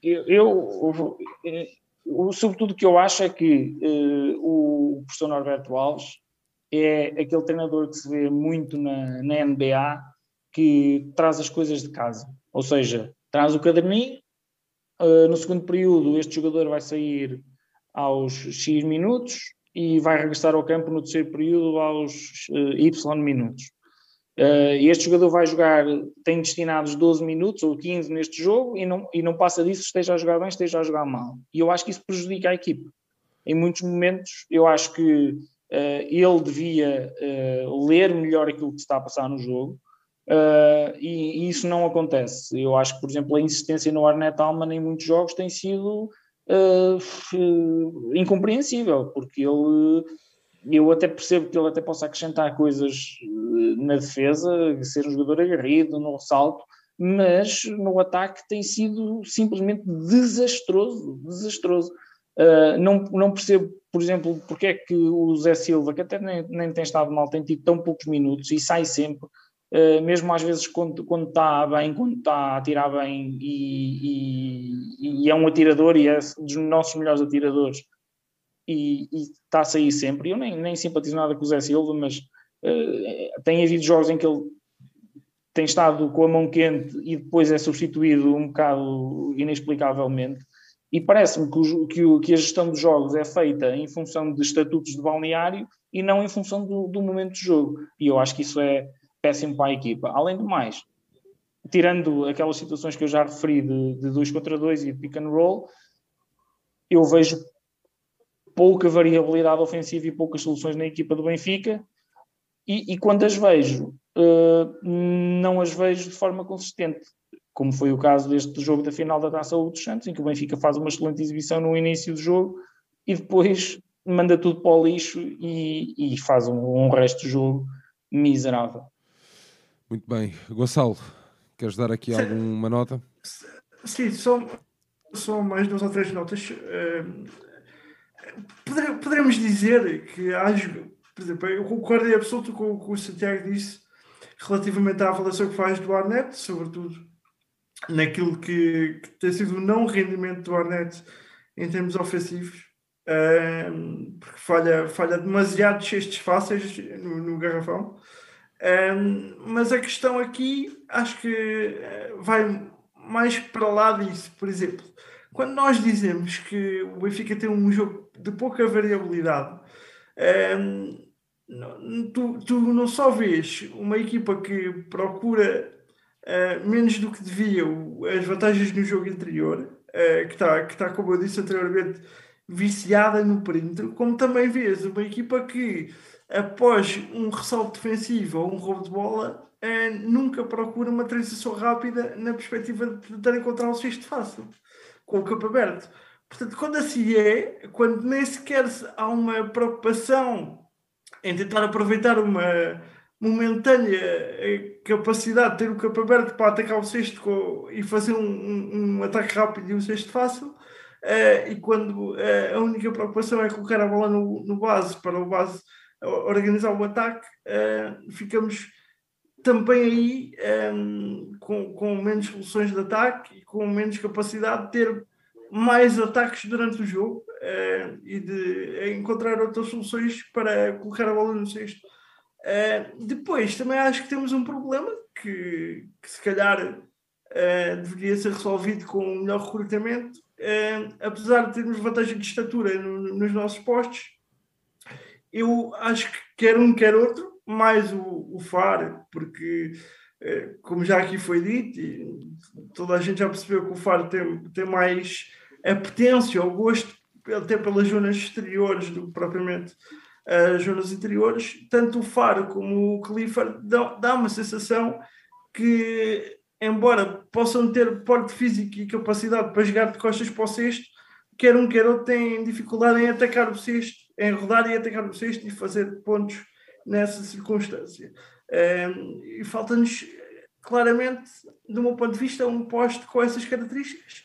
eu, eu, eu sobretudo o que eu acho é que uh, o professor Norberto Alves é aquele treinador que se vê muito na, na NBA que traz as coisas de casa. Ou seja, traz o caderninho, uh, no segundo período este jogador vai sair aos X minutos e vai regressar ao campo no terceiro período aos uh, Y minutos. Uh, este jogador vai jogar, tem destinados 12 minutos ou 15 neste jogo e não, e não passa disso, esteja a jogar bem, esteja a jogar mal. E eu acho que isso prejudica a equipe. Em muitos momentos, eu acho que uh, ele devia uh, ler melhor aquilo que está a passar no jogo, Uh, e, e, isso não acontece. Eu acho que, por exemplo, a insistência no Arnett Alman em muitos jogos tem sido uh, incompreensível, porque ele, eu até percebo que ele até possa acrescentar coisas na defesa, ser um jogador agarrido, no ressalto, mas no ataque tem sido simplesmente desastroso, desastroso. Uh, não, não percebo, por exemplo, porque é que o Zé Silva, que até nem, nem tem estado mal, tem tido tão poucos minutos e sai sempre, mesmo às vezes quando, quando está bem, quando está a atirar bem e, e, e, é um atirador e é dos nossos melhores atiradores e, e está a sair sempre. Eu nem, nem simpatizo nada com o Zé Silva, mas uh, tem havido jogos em que ele tem estado com a mão quente e depois é substituído um bocado inexplicavelmente. E parece-me que, que, que, a gestão dos jogos é feita em função de estatutos de balneário e não em função do, do momento de jogo. E eu acho que isso é péssimo para a equipa. Além do mais, tirando aquelas situações que eu já referi de, de dois contra dois e pick and roll, eu vejo pouca variabilidade ofensiva e poucas soluções na equipa do Benfica. E, e quando as vejo, uh, não as vejo de forma consistente como foi o caso deste jogo da final da Taça U dos Santos, em que o Benfica faz uma excelente exibição no início do jogo e depois manda tudo para o lixo e, e faz um, um resto de jogo miserável. Muito bem. Gonçalo, queres dar aqui alguma nota? Sim, só, só mais duas ou três notas. Uh, poderemos dizer que há, por exemplo, eu concordo em absoluto com o que o Santiago disse relativamente à avaliação que faz do Arnett, sobretudo naquilo que, que, tem sido o não rendimento do Arnett em termos ofensivos, um, porque falha, falha demasiados cestos fáceis no, no garrafão. Mas a questão aqui acho que eh, vai mais para lá disso. Por exemplo, quando nós dizemos que o Benfica tem um jogo de pouca variabilidade, um, tu, tu não só vês uma equipa que procura uh, menos do que devia as vantagens no jogo anterior, uh, que está, que tá, como eu disse anteriormente, viciada no perímetro, como também vês uma equipa que, após um ressalto defensivo ou um roubo de bola, uh, nunca procura uma transição rápida na perspectiva de tentar encontrar um cesto fácil, com o campo aberto. Portanto, quando assim é, quando nem sequer há uma preocupação em tentar aproveitar uma momentânea eh, capacidade de ter o campo aberto para atacar o cesto com, e fazer um, um, um, ataque rápido e um cesto fácil. Uh, e quando uh, a única preocupação é colocar a bola no, no base para o base organizar o ataque, uh, ficamos também aí um, com, com menos soluções de ataque e com menos capacidade de ter mais ataques durante o jogo e de encontrar outras soluções para colocar a bola no cesto. Uh, depois, também acho que temos um problema que, que se calhar uh, deveria ser resolvido com um melhor recrutamento. Uh, apesar de termos vantagem de estatura no, nos nossos postos, eu acho que quer um, quer outro, mais o, o FAR, porque, como já aqui foi dito, e toda a gente já percebeu que o FAR tem, tem mais apetência ou gosto até pelas zonas exteriores do que propriamente as zonas interiores, tanto o Faro como o Clifford dá, dá uma sensação que, embora possam ter porte físico e capacidade para jogar de costas para o cesto, quer um quer outro tem dificuldade em atacar o cesto, em rodar e atacar o cesto e fazer pontos nessa circunstância. Um, e falta-nos claramente, do meu ponto de vista, um poste com essas características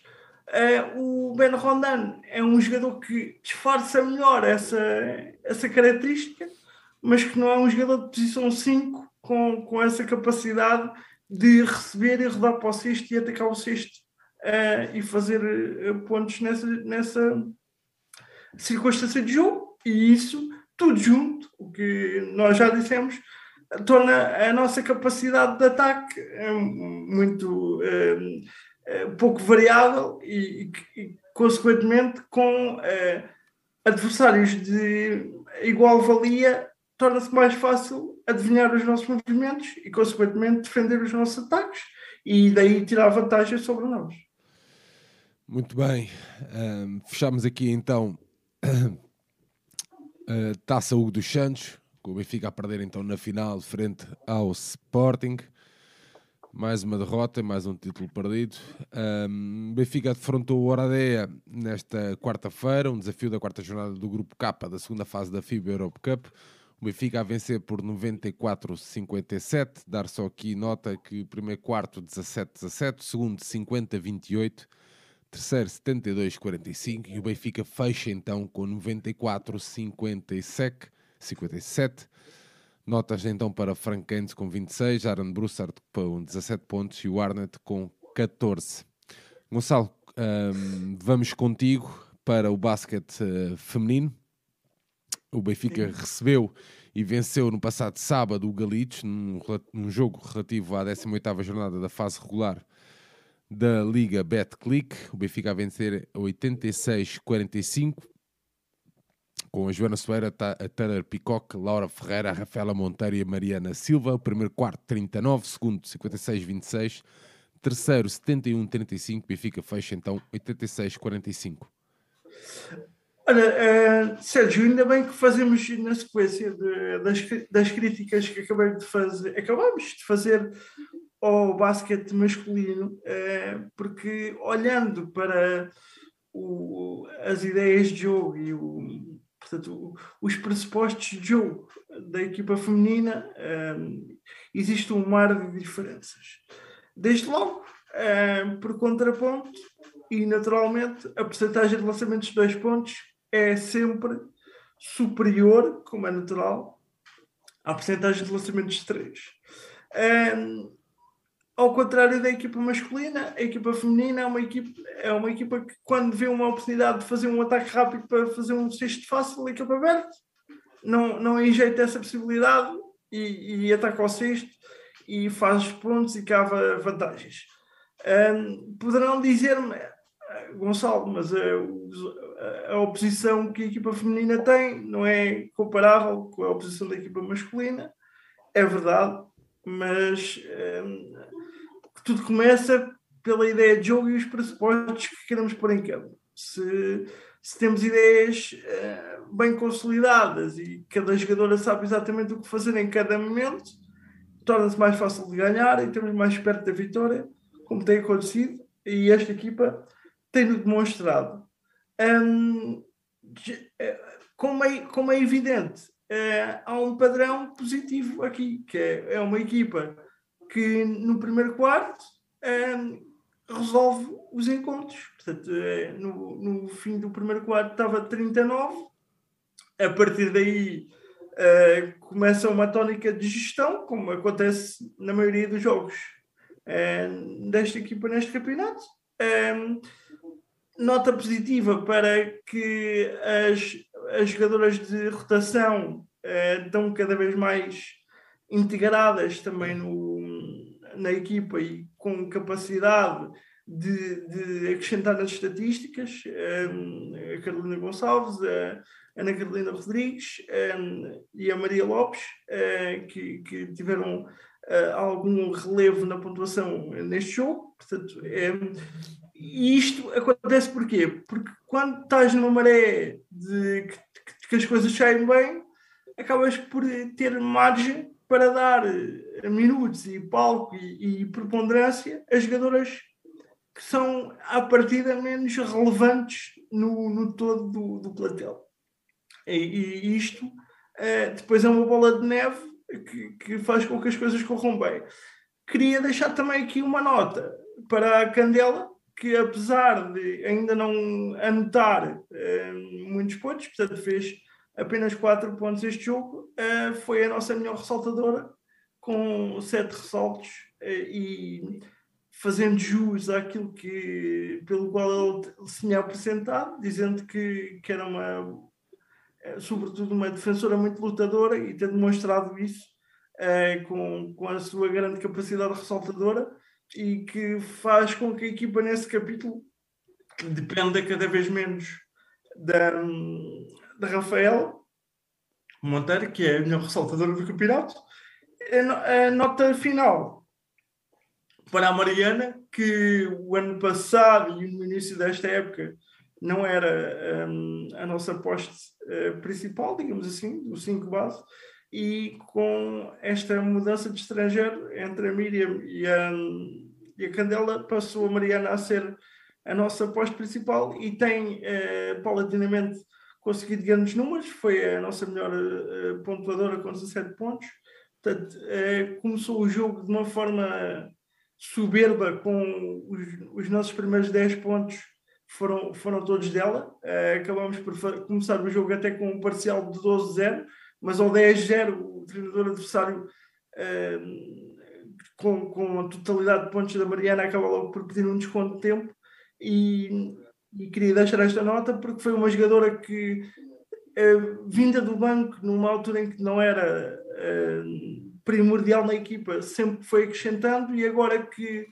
Uh, o Ben Rondan é um jogador que disfarça melhor essa, essa característica, mas que não é um jogador de posição 5 com, com essa capacidade de receber e rodar para o cesto e atacar o cesto uh, e fazer uh, pontos nessa, nessa circunstância de jogo. E isso, tudo junto, o que nós já dissemos, torna a nossa capacidade de ataque muito uh, pouco variável e, e, consequentemente, com uh, adversários de igual valia, torna-se mais fácil adivinhar os nossos movimentos e, consequentemente, defender os nossos ataques e daí tirar vantagem sobre nós. Muito bem, um, fechamos aqui então a Taça Hugo dos Santos, com o Benfica a perder então na final frente ao Sporting. Mais uma derrota, mais um título perdido. Um, Benfica defrontou o Oradea nesta quarta-feira, um desafio da quarta jornada do Grupo K da segunda fase da FIBA Europe Cup. O Benfica a vencer por 94-57. Dar só aqui nota que primeiro quarto 17-17, segundo 50-28, terceiro 72-45 e o Benfica fecha então com 94-57. Notas então para Frank Keynes com 26, Aaron Broussard com 17 pontos e o Arnett com 14. Gonçalo, um, vamos contigo para o basquete uh, feminino. O Benfica Sim. recebeu e venceu no passado sábado o Galitos, num, num jogo relativo à 18ª jornada da fase regular da Liga Betclic. O Benfica a vencer 86-45 com a Joana Soeira, a Taylor Picoque, Laura Ferreira, a Rafaela Monteiro e a Mariana Silva. O primeiro quarto 39, segundo 56-26, terceiro 71-35, Benfica fecha então 86-45. Olha, uh, Sérgio, ainda bem que fazemos na sequência de, das, das críticas que acabei de fazer, acabamos de fazer ao basquete masculino, uh, porque olhando para o, as ideias de jogo e o, portanto, os pressupostos de jogo da equipa feminina, um, existe um mar de diferenças. Desde logo, um, por contraponto, e naturalmente, a percentagem de lançamentos de dois pontos é sempre superior, como é natural, à percentagem de lançamentos de três. Ao contrário da equipa masculina, a equipa feminina é uma equipa, é uma equipa que, quando vê uma oportunidade de fazer um ataque rápido para fazer um cesto fácil, a equipa aberta, não, não enjeita essa possibilidade e, e ataca ao cesto e faz pontos e cava vantagens. Um, poderão dizer-me, Gonçalo, mas a, a, oposição que a equipa feminina tem não é comparável com a oposição da equipa masculina. É verdade, mas um, tudo começa pela ideia de jogo e os pressupostos que queremos pôr em campo. Se, se temos ideias uh, bem consolidadas e cada jogadora sabe exatamente o que fazer em cada momento, torna-se mais fácil de ganhar e temos mais perto da vitória, como tem acontecido, e esta equipa tem-no demonstrado. Um, eh, como, é, como é evidente, uh, há um padrão positivo aqui, que é, é uma equipa que no primeiro quarto um, resolve os encontros. Portanto, eh, no, no fim do primeiro quarto estava 39, a partir daí uh, começa uma tónica de gestão, como acontece na maioria dos jogos uh, desta equipa neste campeonato. Um, nota positiva para que as, as jogadoras de rotação uh, estão cada vez mais integradas também no, na equipa e com capacidade de, de acrescentar nas estatísticas, a Carolina Gonçalves, a Ana Carolina Rodrigues e a Maria Lopes, uh, que, que, tiveram uh, algum relevo na pontuação neste jogo. Portanto, é, e isto acontece porquê? Porque quando estás numa maré de que, que as coisas saem bem, acabas por ter margem para dar eh, minutos e palco e, e preponderância a jogadoras que são, à partida, menos relevantes no, no todo do, do plantel. E, e isto uh, depois é uma bola de neve que, que, faz com que as coisas corram bem. Queria deixar também aqui uma nota para a Candela, que apesar de ainda não anotar uh, muitos pontos, portanto fez apenas 4 pontos este jogo, uh, foi a nossa melhor ressaltadora, com 7 ressaltos uh, e fazendo jus àquilo que, pelo qual ele se tinha apresentado, dizendo que, que era uma, eh, sobretudo, uma defensora muito lutadora e ter demonstrado isso uh, com, com a sua grande capacidade ressaltadora e que faz com que a equipa nesse capítulo dependa cada vez menos da, da Rafael Monteiro, que é a melhor ressaltadora do campeonato. A nota final para a Mariana, que o ano passado e no início desta época não era um, a nossa poste uh, principal, digamos assim, do 5 base, e com esta mudança de estrangeiro entre a Miriam e a, e a Candela, passou a Mariana a ser a nossa poste principal e tem uh, paulatinamente conseguido grandes números, foi a nossa melhor uh, pontuadora com 17 pontos. Portanto, uh, começou o jogo de uma forma soberba, com os, os nossos primeiros 10 pontos foram, foram todos dela. Uh, acabamos por começar o jogo até com um parcial de 12-0, mas ao 10-0 o treinador adversário com, com a totalidade de pontos da Mariana acaba logo por pedir um desconto de tempo e, e queria deixar esta nota porque foi uma jogadora que uh, vinda do banco numa altura em que não era primordial na equipa, sempre foi acrescentando e agora que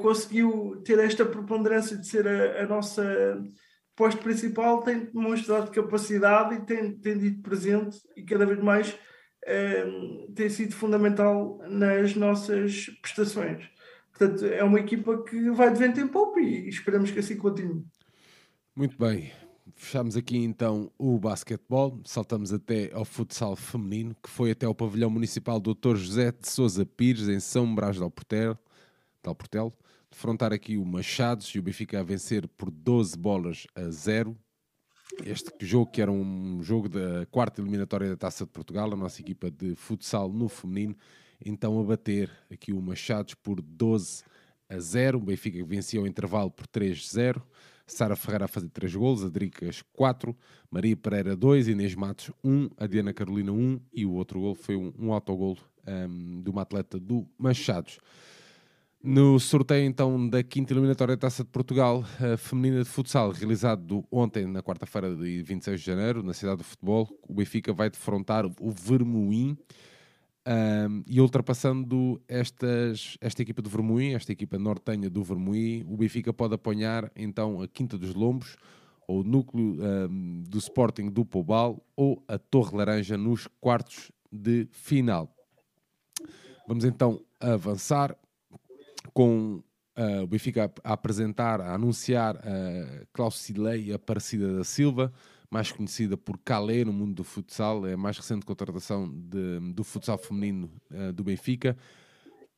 conseguiu ter esta preponderância de ser a, a nossa posto principal, tem demonstrado capacidade e tem, tem dito presente e cada vez mais tem sido fundamental nas nossas prestações. Portanto, é uma equipa que vai de vento em pouco e esperamos que assim continue. Muito bem. Fechamos aqui então o basquetebol, saltamos até ao futsal feminino, que foi até ao pavilhão municipal Dr. José de Souza Pires, em São Brás de Alportel, de Alportel defrontar aqui o Machados e o Benfica a vencer por 12 bolas a 0 este jogo que era um jogo da quarta eliminatória da Taça de Portugal, a nossa equipa de futsal no feminino, então a bater aqui o Machados por 12 a 0. O Benfica vencia o intervalo por 3-0. Sara Ferreira a fazer 3 golos, Adricas 4, Maria Pereira 2, Inês Matos 1, a Diana Carolina 1 e o outro gol foi um, um autogol um, de uma atleta do Machados. No sorteio então da quinta eliminatória da Taça de Portugal, a feminina de futsal, realizado ontem na quarta-feira de 26 de janeiro, na cidade do futebol, o Benfica vai defrontar o Vermoim um, e ultrapassando estas, esta equipa do Vermoim, esta equipa nortenha do Vermoim, o Benfica pode apanhar então a Quinta dos Lombos, ou o núcleo um, do Sporting do Pobal, ou a Torre Laranja nos quartos de final. Vamos então avançar com uh, o Benfica a, a, apresentar, a anunciar a Clausilei Aparecida da Silva, mais conhecida por Calé no mundo do futsal, é a mais recente contratação de, do futsal feminino uh, do Benfica.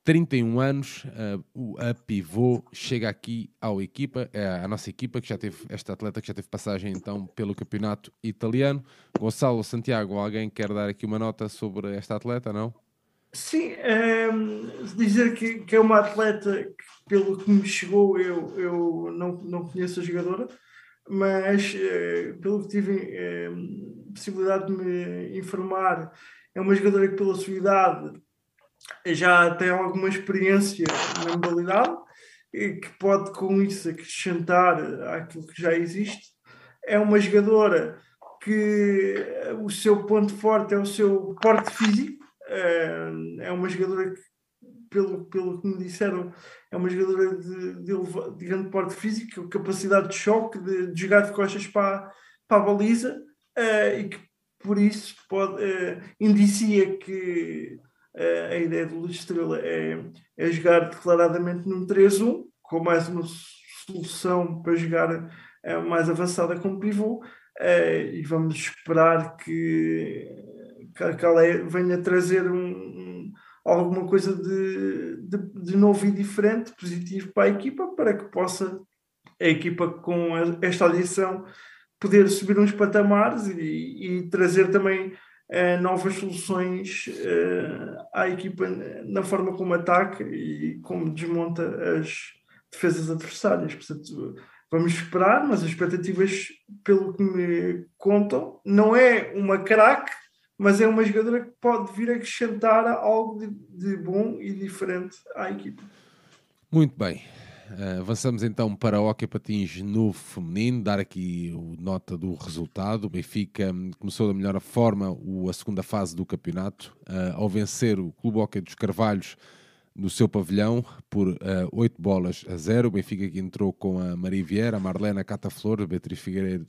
31 anos, uh, a pivô chega aqui à equipa, é a nossa equipa que já teve, esta atleta que já teve passagem então pelo campeonato italiano. Gonçalo Santiago, alguém quer dar aqui uma nota sobre esta atleta, não? Sim, um, ehm, dizer que, que, é uma atleta que, pelo que me chegou, eu, eu não, não conheço a jogadora, mas uh, pelo que tive uh, possibilidade de me informar, é uma jogadora que, pela sua idade, já tem alguma experiência na modalidade e que pode, com isso, acrescentar aquilo que já existe. É uma jogadora que o seu ponto forte é o seu porte físico é uma jogadora que, pelo, pelo que me disseram, é uma jogadora de, de, de grande porte físico, capacidade de choque, de, de jogar de costas para, para a baliza uh, e que por isso pode, uh, indicia que uh, a ideia do Luís Estrela é, é jogar declaradamente num 3-1, com mais uma solução para jogar mais avançada como pivô, e vamos esperar que que ela é, venha trazer um, alguma coisa de, de, de, novo e diferente, positivo para a equipa, para que possa a equipa com esta adição poder subir uns patamares e, e trazer também uh, novas soluções uh, à equipa na forma como ataca e como desmonta as defesas adversárias. Portanto, vamos esperar, mas as expectativas, pelo que me contam, não é uma craque, mas é uma jogadora que pode vir acrescentar algo de, de bom e diferente à equipe. Muito bem. Uh, avançamos então para o Hockey Patins no feminino, dar aqui nota do resultado. O Benfica começou da melhor forma o, a segunda fase do campeonato, uh, ao vencer o Clube Hockey dos Carvalhos no seu pavilhão por uh, ah, 8 bolas a 0. O Benfica que entrou com a Maria Vieira, a Marlena Cataflor, Beatriz Figueiredo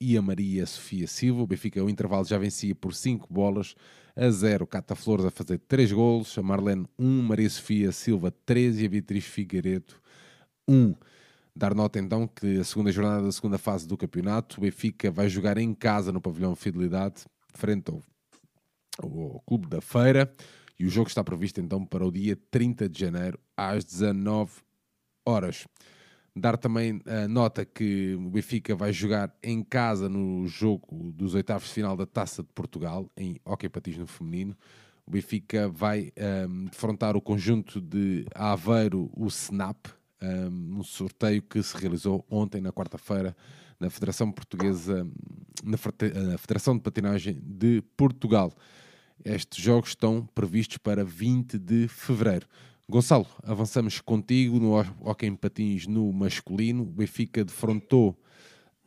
e a Maria Sofia Silva. O Benfica, o intervalo já vencia por 5 bolas a 0. Cata Flores a fazer 3 golos, a Marlene 1, um, Maria Sofia Silva 3 e a Beatriz Figueiredo 1. Um. Dar nota então que a segunda jornada da segunda fase do campeonato, o Benfica vai jogar em casa no pavilhão Fidelidade, frente ao, ao Clube da Feira, e o jogo está previsto então para o dia 30 de janeiro, às 19 horas. Dar também a nota que o Benfica vai jogar em casa no jogo dos oitavos de final da Taça de Portugal, em Hockey Patismo Feminino. O Benfica vai um, defrontar o conjunto de Aveiro, o Snap, um, um sorteio que se realizou ontem, na quarta-feira, na Federação Portuguesa, na Federação de Patinagem de Portugal. Estes jogos estão previstos para 20 de fevereiro. Gonçalo, avançamos contigo no Hockey em Patins no masculino. O Benfica defrontou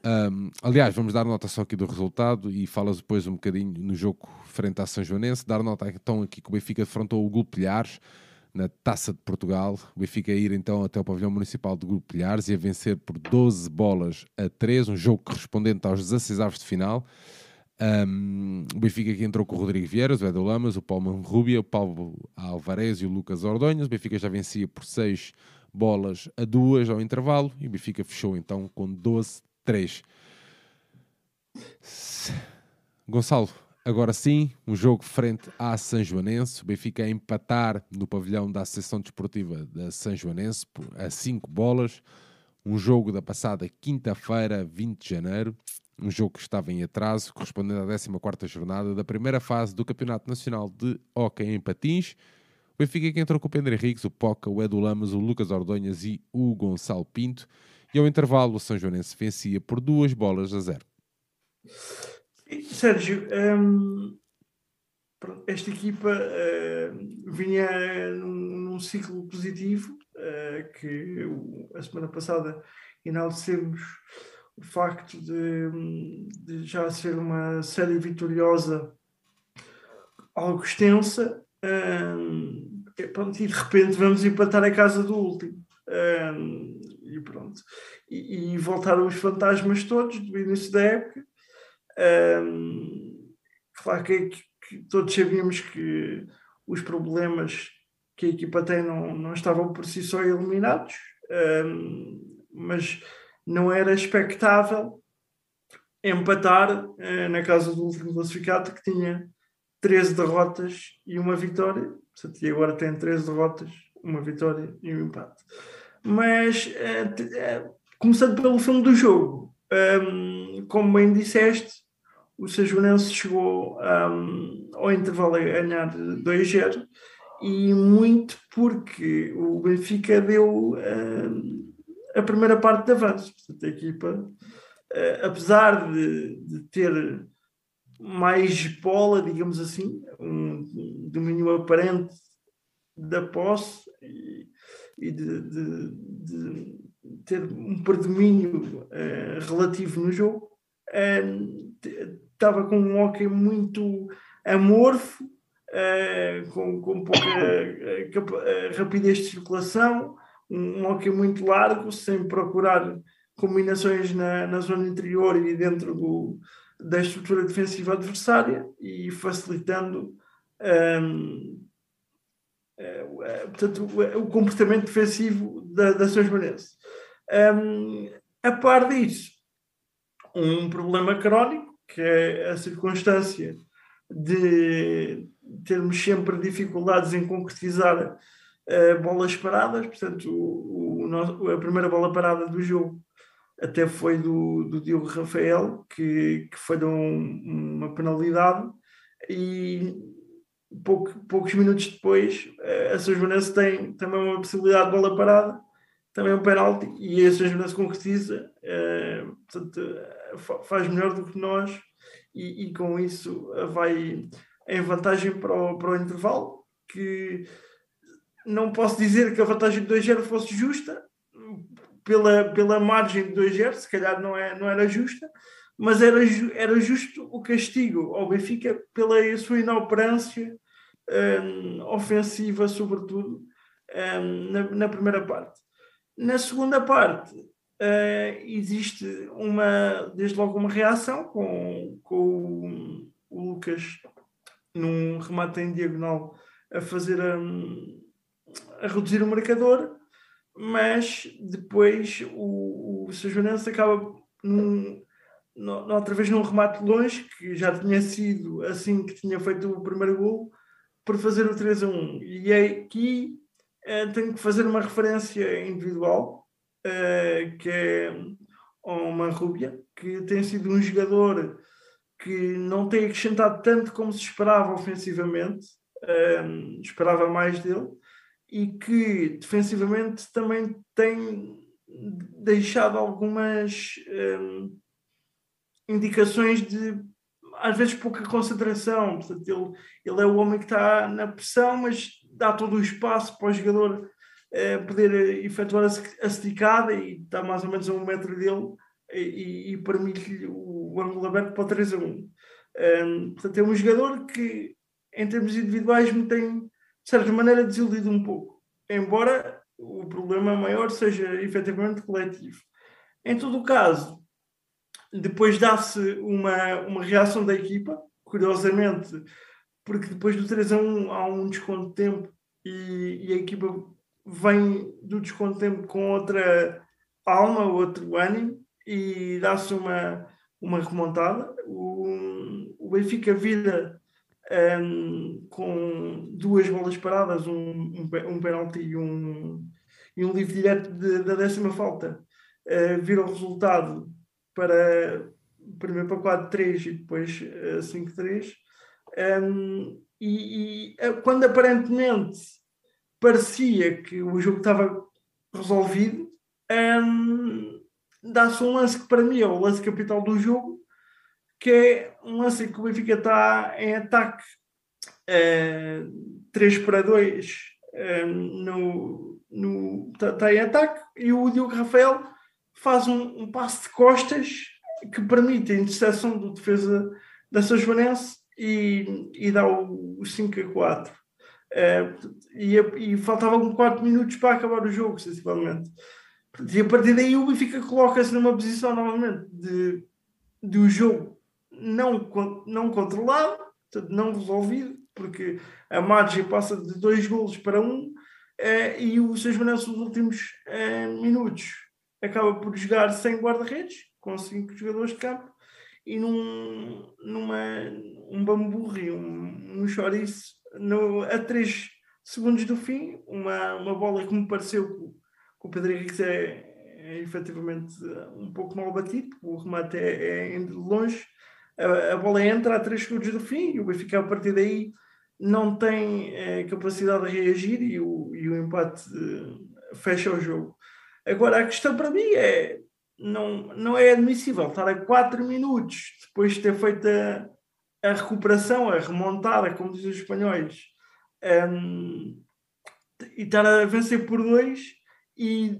Um, aliás, vamos dar nota só aqui do resultado e falas depois um bocadinho no jogo frente à São Joanense. Dar nota então aqui que o Benfica defrontou o Gulpilhares na Taça de Portugal. O Benfica a ir então até o pavilhão municipal de Gulpilhares e a vencer por 12 bolas a 3, um jogo correspondente aos 16 avos de final. Um, o Benfica que entrou com o Rodrigo Vieiras, o Edu Lamas, o Paulo Rubia, o Paulo Alvarez e o Lucas Ordonhas. O Benfica já vencia por 6 bolas a 2 ao intervalo e o Benfica fechou então com 12 3. Gonçalo, agora sim, um jogo frente à São Joanense. O Benfica a empatar no pavilhão da Associação Desportiva da São Joanense a 5 bolas. Um jogo da passada quinta-feira, 20 de janeiro. Um jogo que estava em atraso, correspondendo à 14 jornada da primeira fase do Campeonato Nacional de Hockey em Patins. O Benfica que entrou com o Pedro Henriques, o Poca, o Edu Lamas, o Lucas Ordonhas e o Gonçalo Pinto. E ao intervalo, o São Joanense vencia por duas bolas a zero. Sérgio, hum, esta equipa uh, vinha num, num, ciclo positivo uh, que a semana passada enaltecemos o facto de, de, já ser uma série vitoriosa algo extensa um, e de repente vamos empatar a casa do último. Um, e pronto. E, e, voltaram os fantasmas todos do início da época. Um, claro que, que, todos sabíamos que os problemas que a equipa tem não, não estavam por si só eliminados, mas não era expectável empatar uh, na casa do último classificado que tinha 13 derrotas e uma vitória. Portanto, e agora tem 13 derrotas, uma vitória e um empate. Mas uh, começando pelo filme do jogo, um, como bem disseste, o Sejonense chegou um, ao intervalo a ganhar 2-0 e muito porque o Benfica deu um, a primeira parte de avanço. Portanto, a equipa, uh, apesar de, de, ter mais bola, digamos assim, um domínio aparente da posse e, e de, de, de, ter um predomínio uh, relativo no jogo, estava uh, com um hockey muito amorfo, uh, com, com pouca rapidez de circulação, um, hockey muito largo, sem procurar combinações na, na zona interior e dentro do, da estrutura defensiva adversária e facilitando um, é, é, portanto, o comportamento defensivo da, da São Joanense. Um, a par disso, um problema crónico, que é a circunstância de termos sempre dificuldades em concretizar uh, bolas paradas, portanto, o, o, a primeira bola parada do jogo até foi do, do Diogo Rafael, que, que foi de um, uma penalidade, e pouco, poucos minutos depois, eh, a São Joanense tem também uma possibilidade de bola parada, também um penalti, e a São Joanense concretiza, é, portanto, faz melhor do que nós, e, e, com isso vai em vantagem para o, para o intervalo, que não posso dizer que a vantagem de 2-0 fosse justa, pela, pela margem de 2-0, se calhar não, é, não era justa, mas era, era justo o castigo ao Benfica pela sua inoperância um, ofensiva, sobretudo um, na, na, primeira parte. Na segunda parte, uh, existe uma, desde logo uma reação com, com o, Lucas num remate em diagonal a fazer a, a reduzir o marcador, mas depois o, o Sejonense acaba num, no, outra vez num remate longe, que já tinha sido assim que tinha feito o primeiro gol, por fazer o 3 a 1. E aqui uh, tenho que fazer uma referência individual, uh, que é uma Rúbia, que tem sido um jogador que não tem acrescentado tanto como se esperava ofensivamente, uh, esperava mais dele, e que defensivamente também tem deixado algumas um, indicações de às vezes pouca concentração. Portanto, ele, ele é o homem que está na pressão, mas dá todo o espaço para o jogador eh, poder efetuar a, a esticada e está mais ou menos a um metro dele e, e permite-lhe o ângulo aberto para o 3 a 1. Um, portanto, é um jogador que, em termos individuais, me tem, de certa maneira, desiludido um pouco. Embora o problema maior seja efetivamente coletivo. Em todo o caso, depois dá-se uma, uma reação da equipa, curiosamente, porque depois do 3 a 1 há um desconto de tempo e, e a equipa vem do desconto de tempo com outra alma, outro ânimo e dá-se uma, uma remontada. O, o Benfica vira um, com duas bolas paradas, um, um, um penalti e um, e um livre direto de, da décima falta. Uh, vira o resultado para primeiro para 4-3 e depois uh, 5-3. Um, e, e eh, quando aparentemente parecia que o jogo estava resolvido, um, dá-se um lance que para mim é o lance capital do jogo, que é um lance em que o Benfica está em ataque uh, 3 para 2 uh, no, no, está, está em ataque e o Diogo Rafael faz um, um passo de costas que permite a interseção do defesa da São Joanense e, e dá o, o 5 a 4. É, e, e faltavam 4 minutos para acabar o jogo, sensivelmente. E a partir daí o Benfica coloca-se numa posição novamente de, um jogo não, não controlado, não resolvido, porque a margem passa de dois golos para um é, e o São nos últimos é, minutos acaba por jogar sem guarda-redes, com cinco jogadores de campo, e num, numa, um bamburri, um, um chouriço, no, a 3 segundos do fim, uma, uma bola que me pareceu que, o Pedro Henrique é, é efetivamente um pouco mal batido, o remate é, é de longe, a, bola entra a 3 segundos do fim e o Benfica a partir daí não tem é, capacidade de reagir e o, e o empate eh, fecha o jogo. Agora, a questão para mim é não, não é admissível estar a 4 minutos depois de ter feito a, a recuperação, a remontada, como dizem os espanhóis, um, e estar a vencer por dois e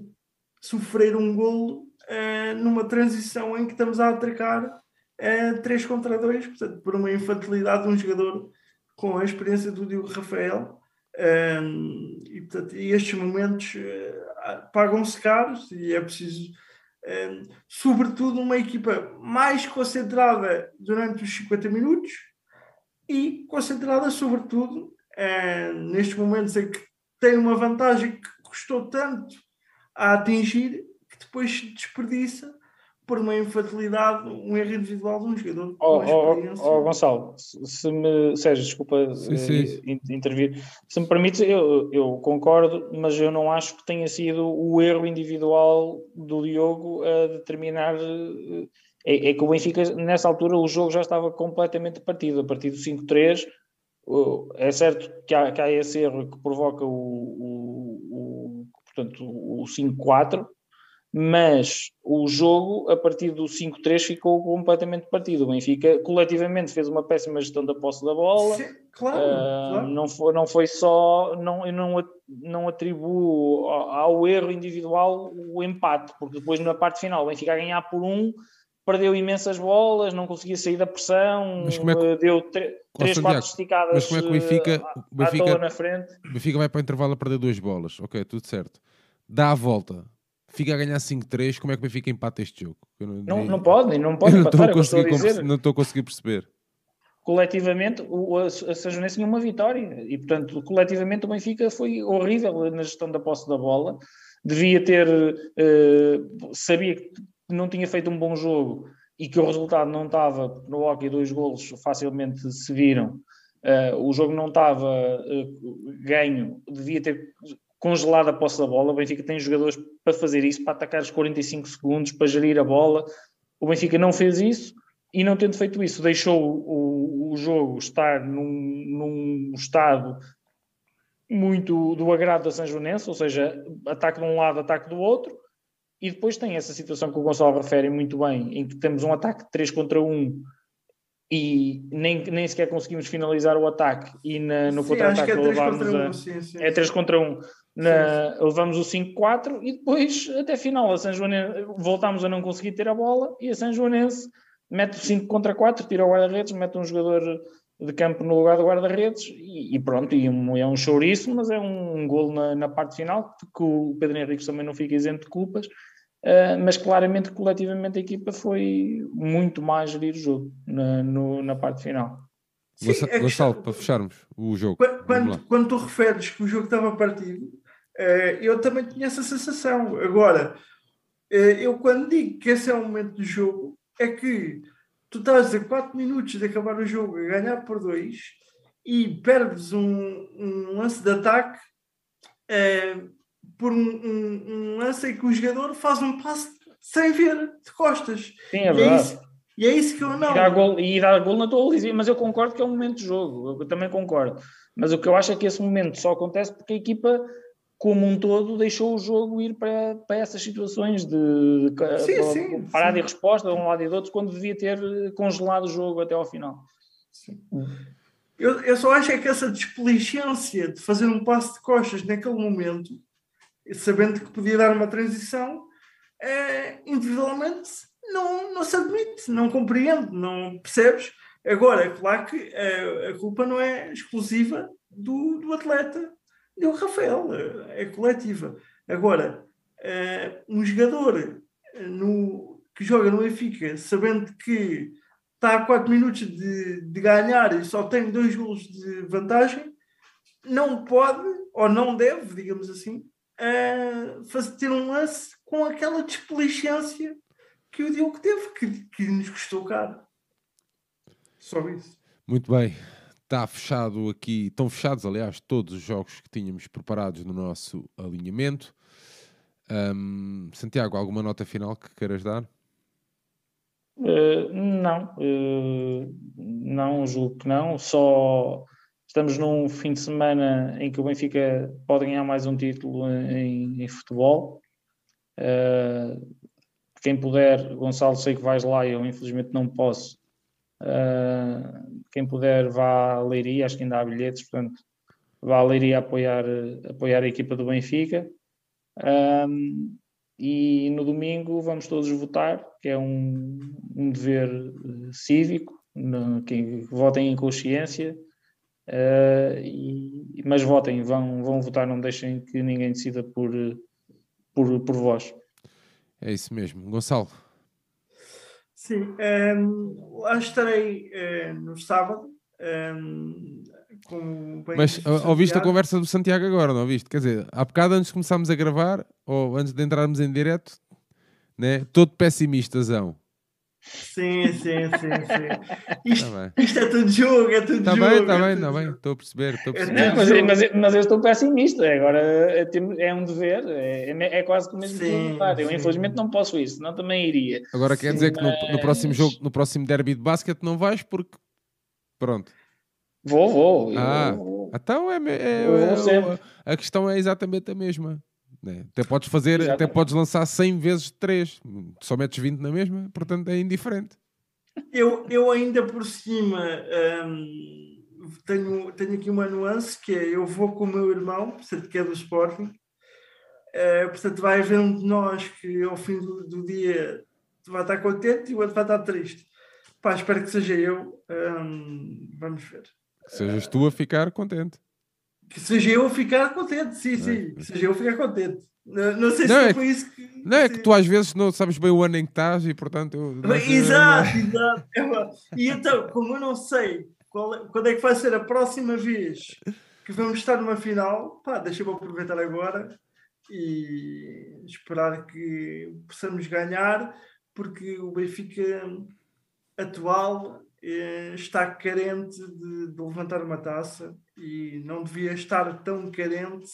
sofrer um golo uh, numa transição em que estamos a atracar uh, 3 contra 2, portanto, por uma infantilidade de um jogador com a experiência do Diogo Rafael. Um, e, portanto, estes momentos uh, pagam-se caros e é preciso Ehm, sobretudo uma equipa mais concentrada durante os 50 minutos e concentrada, sobretudo, ehm, nestes momentos em que tem uma vantagem que custou tanto a atingir que depois se desperdiça por uma infantilidade, um erro individual de um jogador. Oh, oh, oh, Gonçalo, se me. Sérgio, desculpa sim, sim. Eh, intervir. Se me permites, eu, eu concordo, mas eu não acho que tenha sido o erro individual do Diogo a determinar. Eh, é, é que o Benfica, nessa altura, o jogo já estava completamente partido. A partir do 5-3, é certo que há, que há esse erro que provoca o, o, o portanto, o 5-4 mas o jogo, a partir do 5-3, ficou completamente partido. O Benfica coletivamente fez uma péssima gestão da posse da bola. Sim, claro, uh, claro. Não, foi, não foi só, não, eu não, não atribuo ao erro individual o empate, porque depois na parte final o Benfica a ganhar por um, perdeu imensas bolas, não conseguia sair da pressão, é que, deu três, quatro esticadas mas como é que o Benfica, o Benfica, na frente. O Benfica vai para o intervalo a perder duas bolas, ok, tudo certo. Dá a volta, fica a ganhar 5-3, como é que o Benfica empata este jogo? não, não, não pode, não pode não empatar, estou a conseguir, não estou a conseguir perceber. Coletivamente, o, a, a Sajonense tinha uma vitória e, portanto, coletivamente o Benfica foi horrível na gestão da posse da bola. Devia ter, uh, sabia que não tinha feito um bom jogo e que o resultado não estava no hockey, dois golos facilmente se viram. Uh, o jogo não estava uh, ganho, devia ter congelada a posse da bola. O Benfica tem jogadores para fazer isso, para atacar os 45 segundos, para gerir a bola. O Benfica não fez isso e, não tendo feito isso, deixou o, o jogo estar num, num, estado muito do agrado da São Joanense, ou seja, ataque de um lado, ataque do outro. E depois tem essa situação que o Gonçalo refere muito bem, em que temos um ataque de 3 contra 1 e nem, nem sequer conseguimos finalizar o ataque e na, no contra-ataque é 3 contra 1 um, é 3 contra 1 um. Na, levamos o 5-4 e depois, até final, a São Joanense, voltámos a não conseguir ter a bola e a São Joanense mete o 5 contra 4, tira o guarda-redes, mete um jogador de campo no lugar do guarda-redes e, e, pronto, e um, é um chouriço, mas é um, um golo na, na, parte final, que o Pedro Henrique também não fica isento de culpas, uh, mas claramente, coletivamente, a equipa foi muito mais gerir o jogo na, no, na parte final. Sim, é Gonçalo, para fecharmos o jogo. Quando, quando, tu referes que o jogo estava partido, eu também tinha essa sensação. Agora, uh, eu quando digo que esse é o momento do jogo, é que tu estás a 4 minutos de acabar o jogo a ganhar por 2 e perdes um, um lance de ataque é, por um, um, um, lance em que o jogador faz um passe sem ver de costas. Sim, é verdade. E é isso, e é isso que eu não. E dá gol, e dá gol na tua mas eu concordo que é um momento de jogo, eu também concordo. Mas o que eu acho é que esse momento só acontece porque a equipa como um todo, deixou o jogo ir para, para essas situações de, sim, de sim, parada sim. e resposta de um lado e do outro, quando devia ter congelado o jogo até ao final. Eu, eu só acho é que essa desplicência de fazer um passo de costas naquele momento, sabendo que podia dar uma transição, é, individualmente não, não se admite, não compreende, não percebes. Agora, é claro que a, a culpa não é exclusiva do, do atleta deu Rafael, é coletiva. Agora, uh, um jogador eh, no, que joga no Benfica, sabendo que está a 4 minutos de, de ganhar e só tem dois golos de vantagem, não pode, ou não deve, digamos assim, uh, fazer, ter um lance com aquela desplicência que o Diogo teve, que, que nos custou caro. Só isso. Muito bem está fechado aqui, estão fechados, aliás, todos os jogos que tínhamos preparados no nosso alinhamento. Um, Santiago, alguma nota final que queiras dar? Uh, não, uh, não, julgo que não. Só estamos num fim de semana em que o Benfica pode ganhar mais um título em, em futebol. Uh, quem puder, Gonçalo, sei que vais lá, eu infelizmente não posso. Uh, quem puder vá à Leiria, acho que ainda há bilhetes, portanto, vá à Leiria apoiar, apoiar a equipa do Benfica. Um, e no domingo vamos todos votar, que é um, um dever uh, cívico, no, que votem em consciência, uh, e, mas votem, vão, vão votar, não deixem que ninguém decida por, por, por vós. É isso mesmo. Gonçalo. Sim, um, ehm, lá estarei uh, no sábado. Um, ehm, Mas ouviste a conversa do Santiago agora, não ouviste? Quer dizer, há bocado antes de começarmos a gravar, ou antes de entrarmos em direto, né? todo pessimistazão. Sim, sim, sim, sim. Isto, tá isto é tudo jogo, é tudo tá jogo. Bem, tá bem, está bem, estou a perceber. Estou a é perceber. mas, mas, mas, eu estou pessimista, agora é, é um dever, é, é quase que o mesmo sim, que Eu infelizmente não posso isso, senão também iria. Agora quer sim, dizer que no, no, próximo jogo, no próximo derby de basquete não vais porque pronto. Vou, vou. Ah, vou. então é, é, é a questão é exatamente a mesma. Né? Até podes fazer, até podes lançar 100 vezes 3, só metes 20 na mesma, portanto é indiferente. Eu, eu ainda por cima hum, tenho, tenho aqui uma nuance que é eu vou com o meu irmão, portanto, que é do Sporting. Uh, portanto, vai haver um de nós que ao fim do, do dia vai estar contente e o outro vai estar triste. Pá, espero que seja eu. Um, vamos ver. Que sejas tu a ficar contente que seja eu ficar contente, sim, sim, que seja eu ficar contente. Não, não sei não, se é foi isso que. Não, é que tu às vezes não sabes bem o ano em que estás e portanto. Eu, exato, exato. É e então, como eu não sei qual, é, quando é que vai ser a próxima vez que vamos estar numa final, pá, deixa-me aproveitar agora e esperar que possamos ganhar, porque o Benfica atual eh, está carente de, de, levantar uma taça e não devia estar tão carente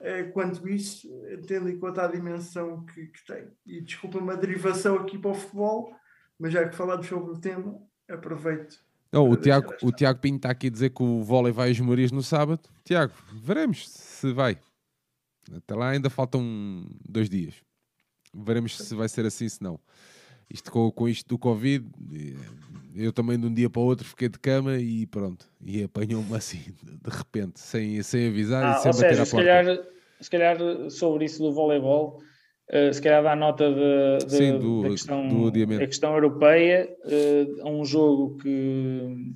eh, quanto isso, tendo em conta a dimensão que, que tem. E desculpa uma derivação aqui para o futebol, mas já que falamos sobre o tema, aproveito. Oh, o, Tiago, o Tiago Pinto está aqui a dizer que o vôlei vai às Marias no sábado. Tiago, veremos se vai. Até lá ainda faltam dois dias. Veremos se vai ser assim, se não. Isto com, com isto do Covid, eu também de um dia para o outro fiquei de cama e pronto. E apanhou-me assim, de repente, sem, sem avisar ah, e sem bater seja, a porta. Calhar, se calhar sobre isso do voleibol, uh, se calhar dá nota de, de, Sim, do, da questão, do a questão europeia, uh, a um jogo que,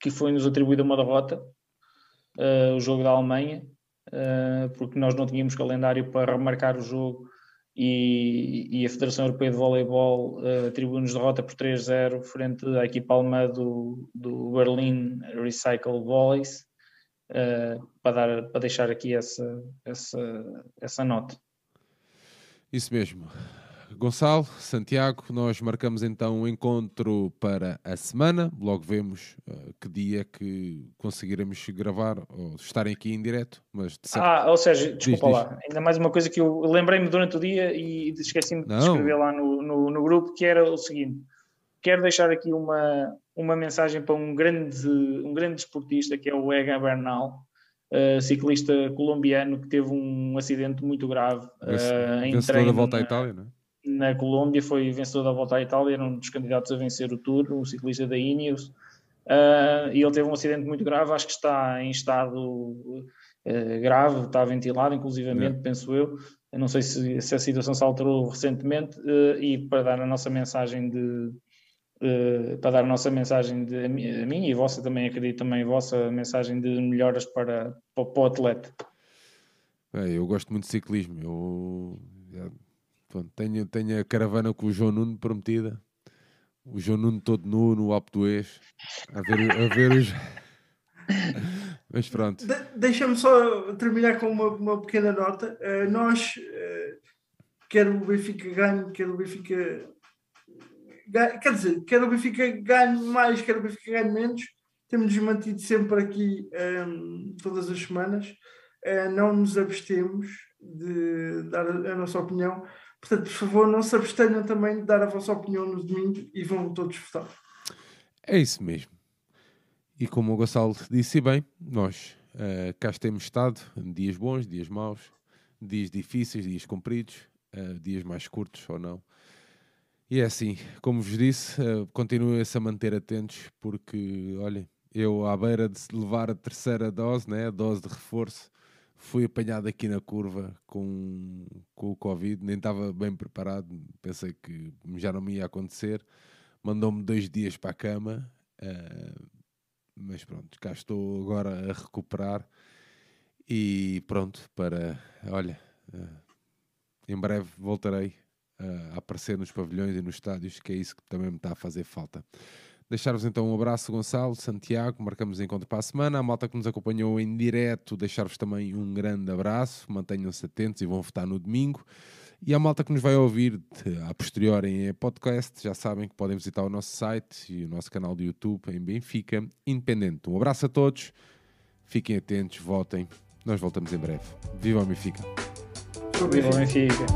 que foi nos atribuído uma derrota, uh, o jogo da Alemanha, porque nós não tínhamos calendário para remarcar o jogo e, e, a Federação Europeia de Voleibol uh, atribuiu-nos derrota por 3-0 frente à equipa alemã do, do Berlin Recycle Volleys uh, para, dar, para deixar aqui essa, essa, essa nota. Isso mesmo. Gonçalo, Santiago, nós marcamos então um encontro para a semana. Logo vemos uh, que dia que conseguiremos gravar ou estarem aqui em direto. Mas de certo... Ah, ou seja, desculpa diz, lá, diz. ainda mais uma coisa que eu lembrei-me durante o dia e esqueci-me de escrever lá no, no, no, grupo, que era o seguinte: quero deixar aqui uma, uma mensagem para um grande, um grande desportista que é o Ega Bernal. Uh, ciclista colombiano que teve um acidente muito grave uh, em treino volta à Itália, não é? Na Colômbia, foi vencedor da Volta à Itália, era um dos candidatos a vencer o Tour, um ciclista da Ineos, uh, e ele teve um acidente muito grave, acho que está em estado uh, grave, está ventilado, inclusivamente, é. penso eu. eu. não sei se, se, a situação se alterou recentemente, uh, e para dar a nossa mensagem de. para dar a nossa mensagem de a mim e a vossa também acredito também a vossa mensagem de melhoras para, para, para o atleta. É, eu gosto muito de ciclismo. Eu Pronto, tenho, tenho a caravana com o João Nuno prometida. O João Nuno todo nu no Alpe do a ver, a ver os. Mas pronto. De, Deixa-me só terminar com uma, uma pequena nota. Uh, nós, uh, quer o Benfica ganhe, quer o Benfica. Ganhe, quer dizer, quer o Benfica ganhe mais, quer o Benfica ganhe menos, temos mantido sempre aqui um, ehm, todas as semanas. Uh, não nos abstemos de dar a nossa opinião Portanto, por favor, não se abstenham também de dar a vossa opinião no domingo e vão todos votar. É isso mesmo. E como o Gonçalo disse bem, nós uh, cá temos estado dias bons, dias maus, dias difíceis, dias compridos, uh, dias mais curtos ou não. E é assim, como vos disse, uh, continuem-se a manter atentos, porque, olhem, eu à beira de levar a terceira dose, né, a dose de reforço, fui apanhado aqui na curva com, com o Covid, nem estava bem preparado, pensei que já não me ia acontecer. Mandou-me dois dias para a cama, uh, mas pronto, cá estou agora a recuperar e pronto, para olha, uh, em breve voltarei uh, a aparecer nos pavilhões e nos estádios, que é isso que também me está a fazer falta. Deixar-vos então um abraço, Gonçalo, Santiago, marcamos encontro para a semana. A malta que nos acompanhou em direto, deixar-vos também um grande abraço, mantenham-se atentos e vão votar no domingo. E a malta que nos vai ouvir a posteriori em podcast, já sabem que podem visitar o nosso site e o nosso canal de YouTube em Benfica Independente. Um abraço a todos, fiquem atentos, votem, nós voltamos em breve. Viva o Benfica! Viva o Benfica!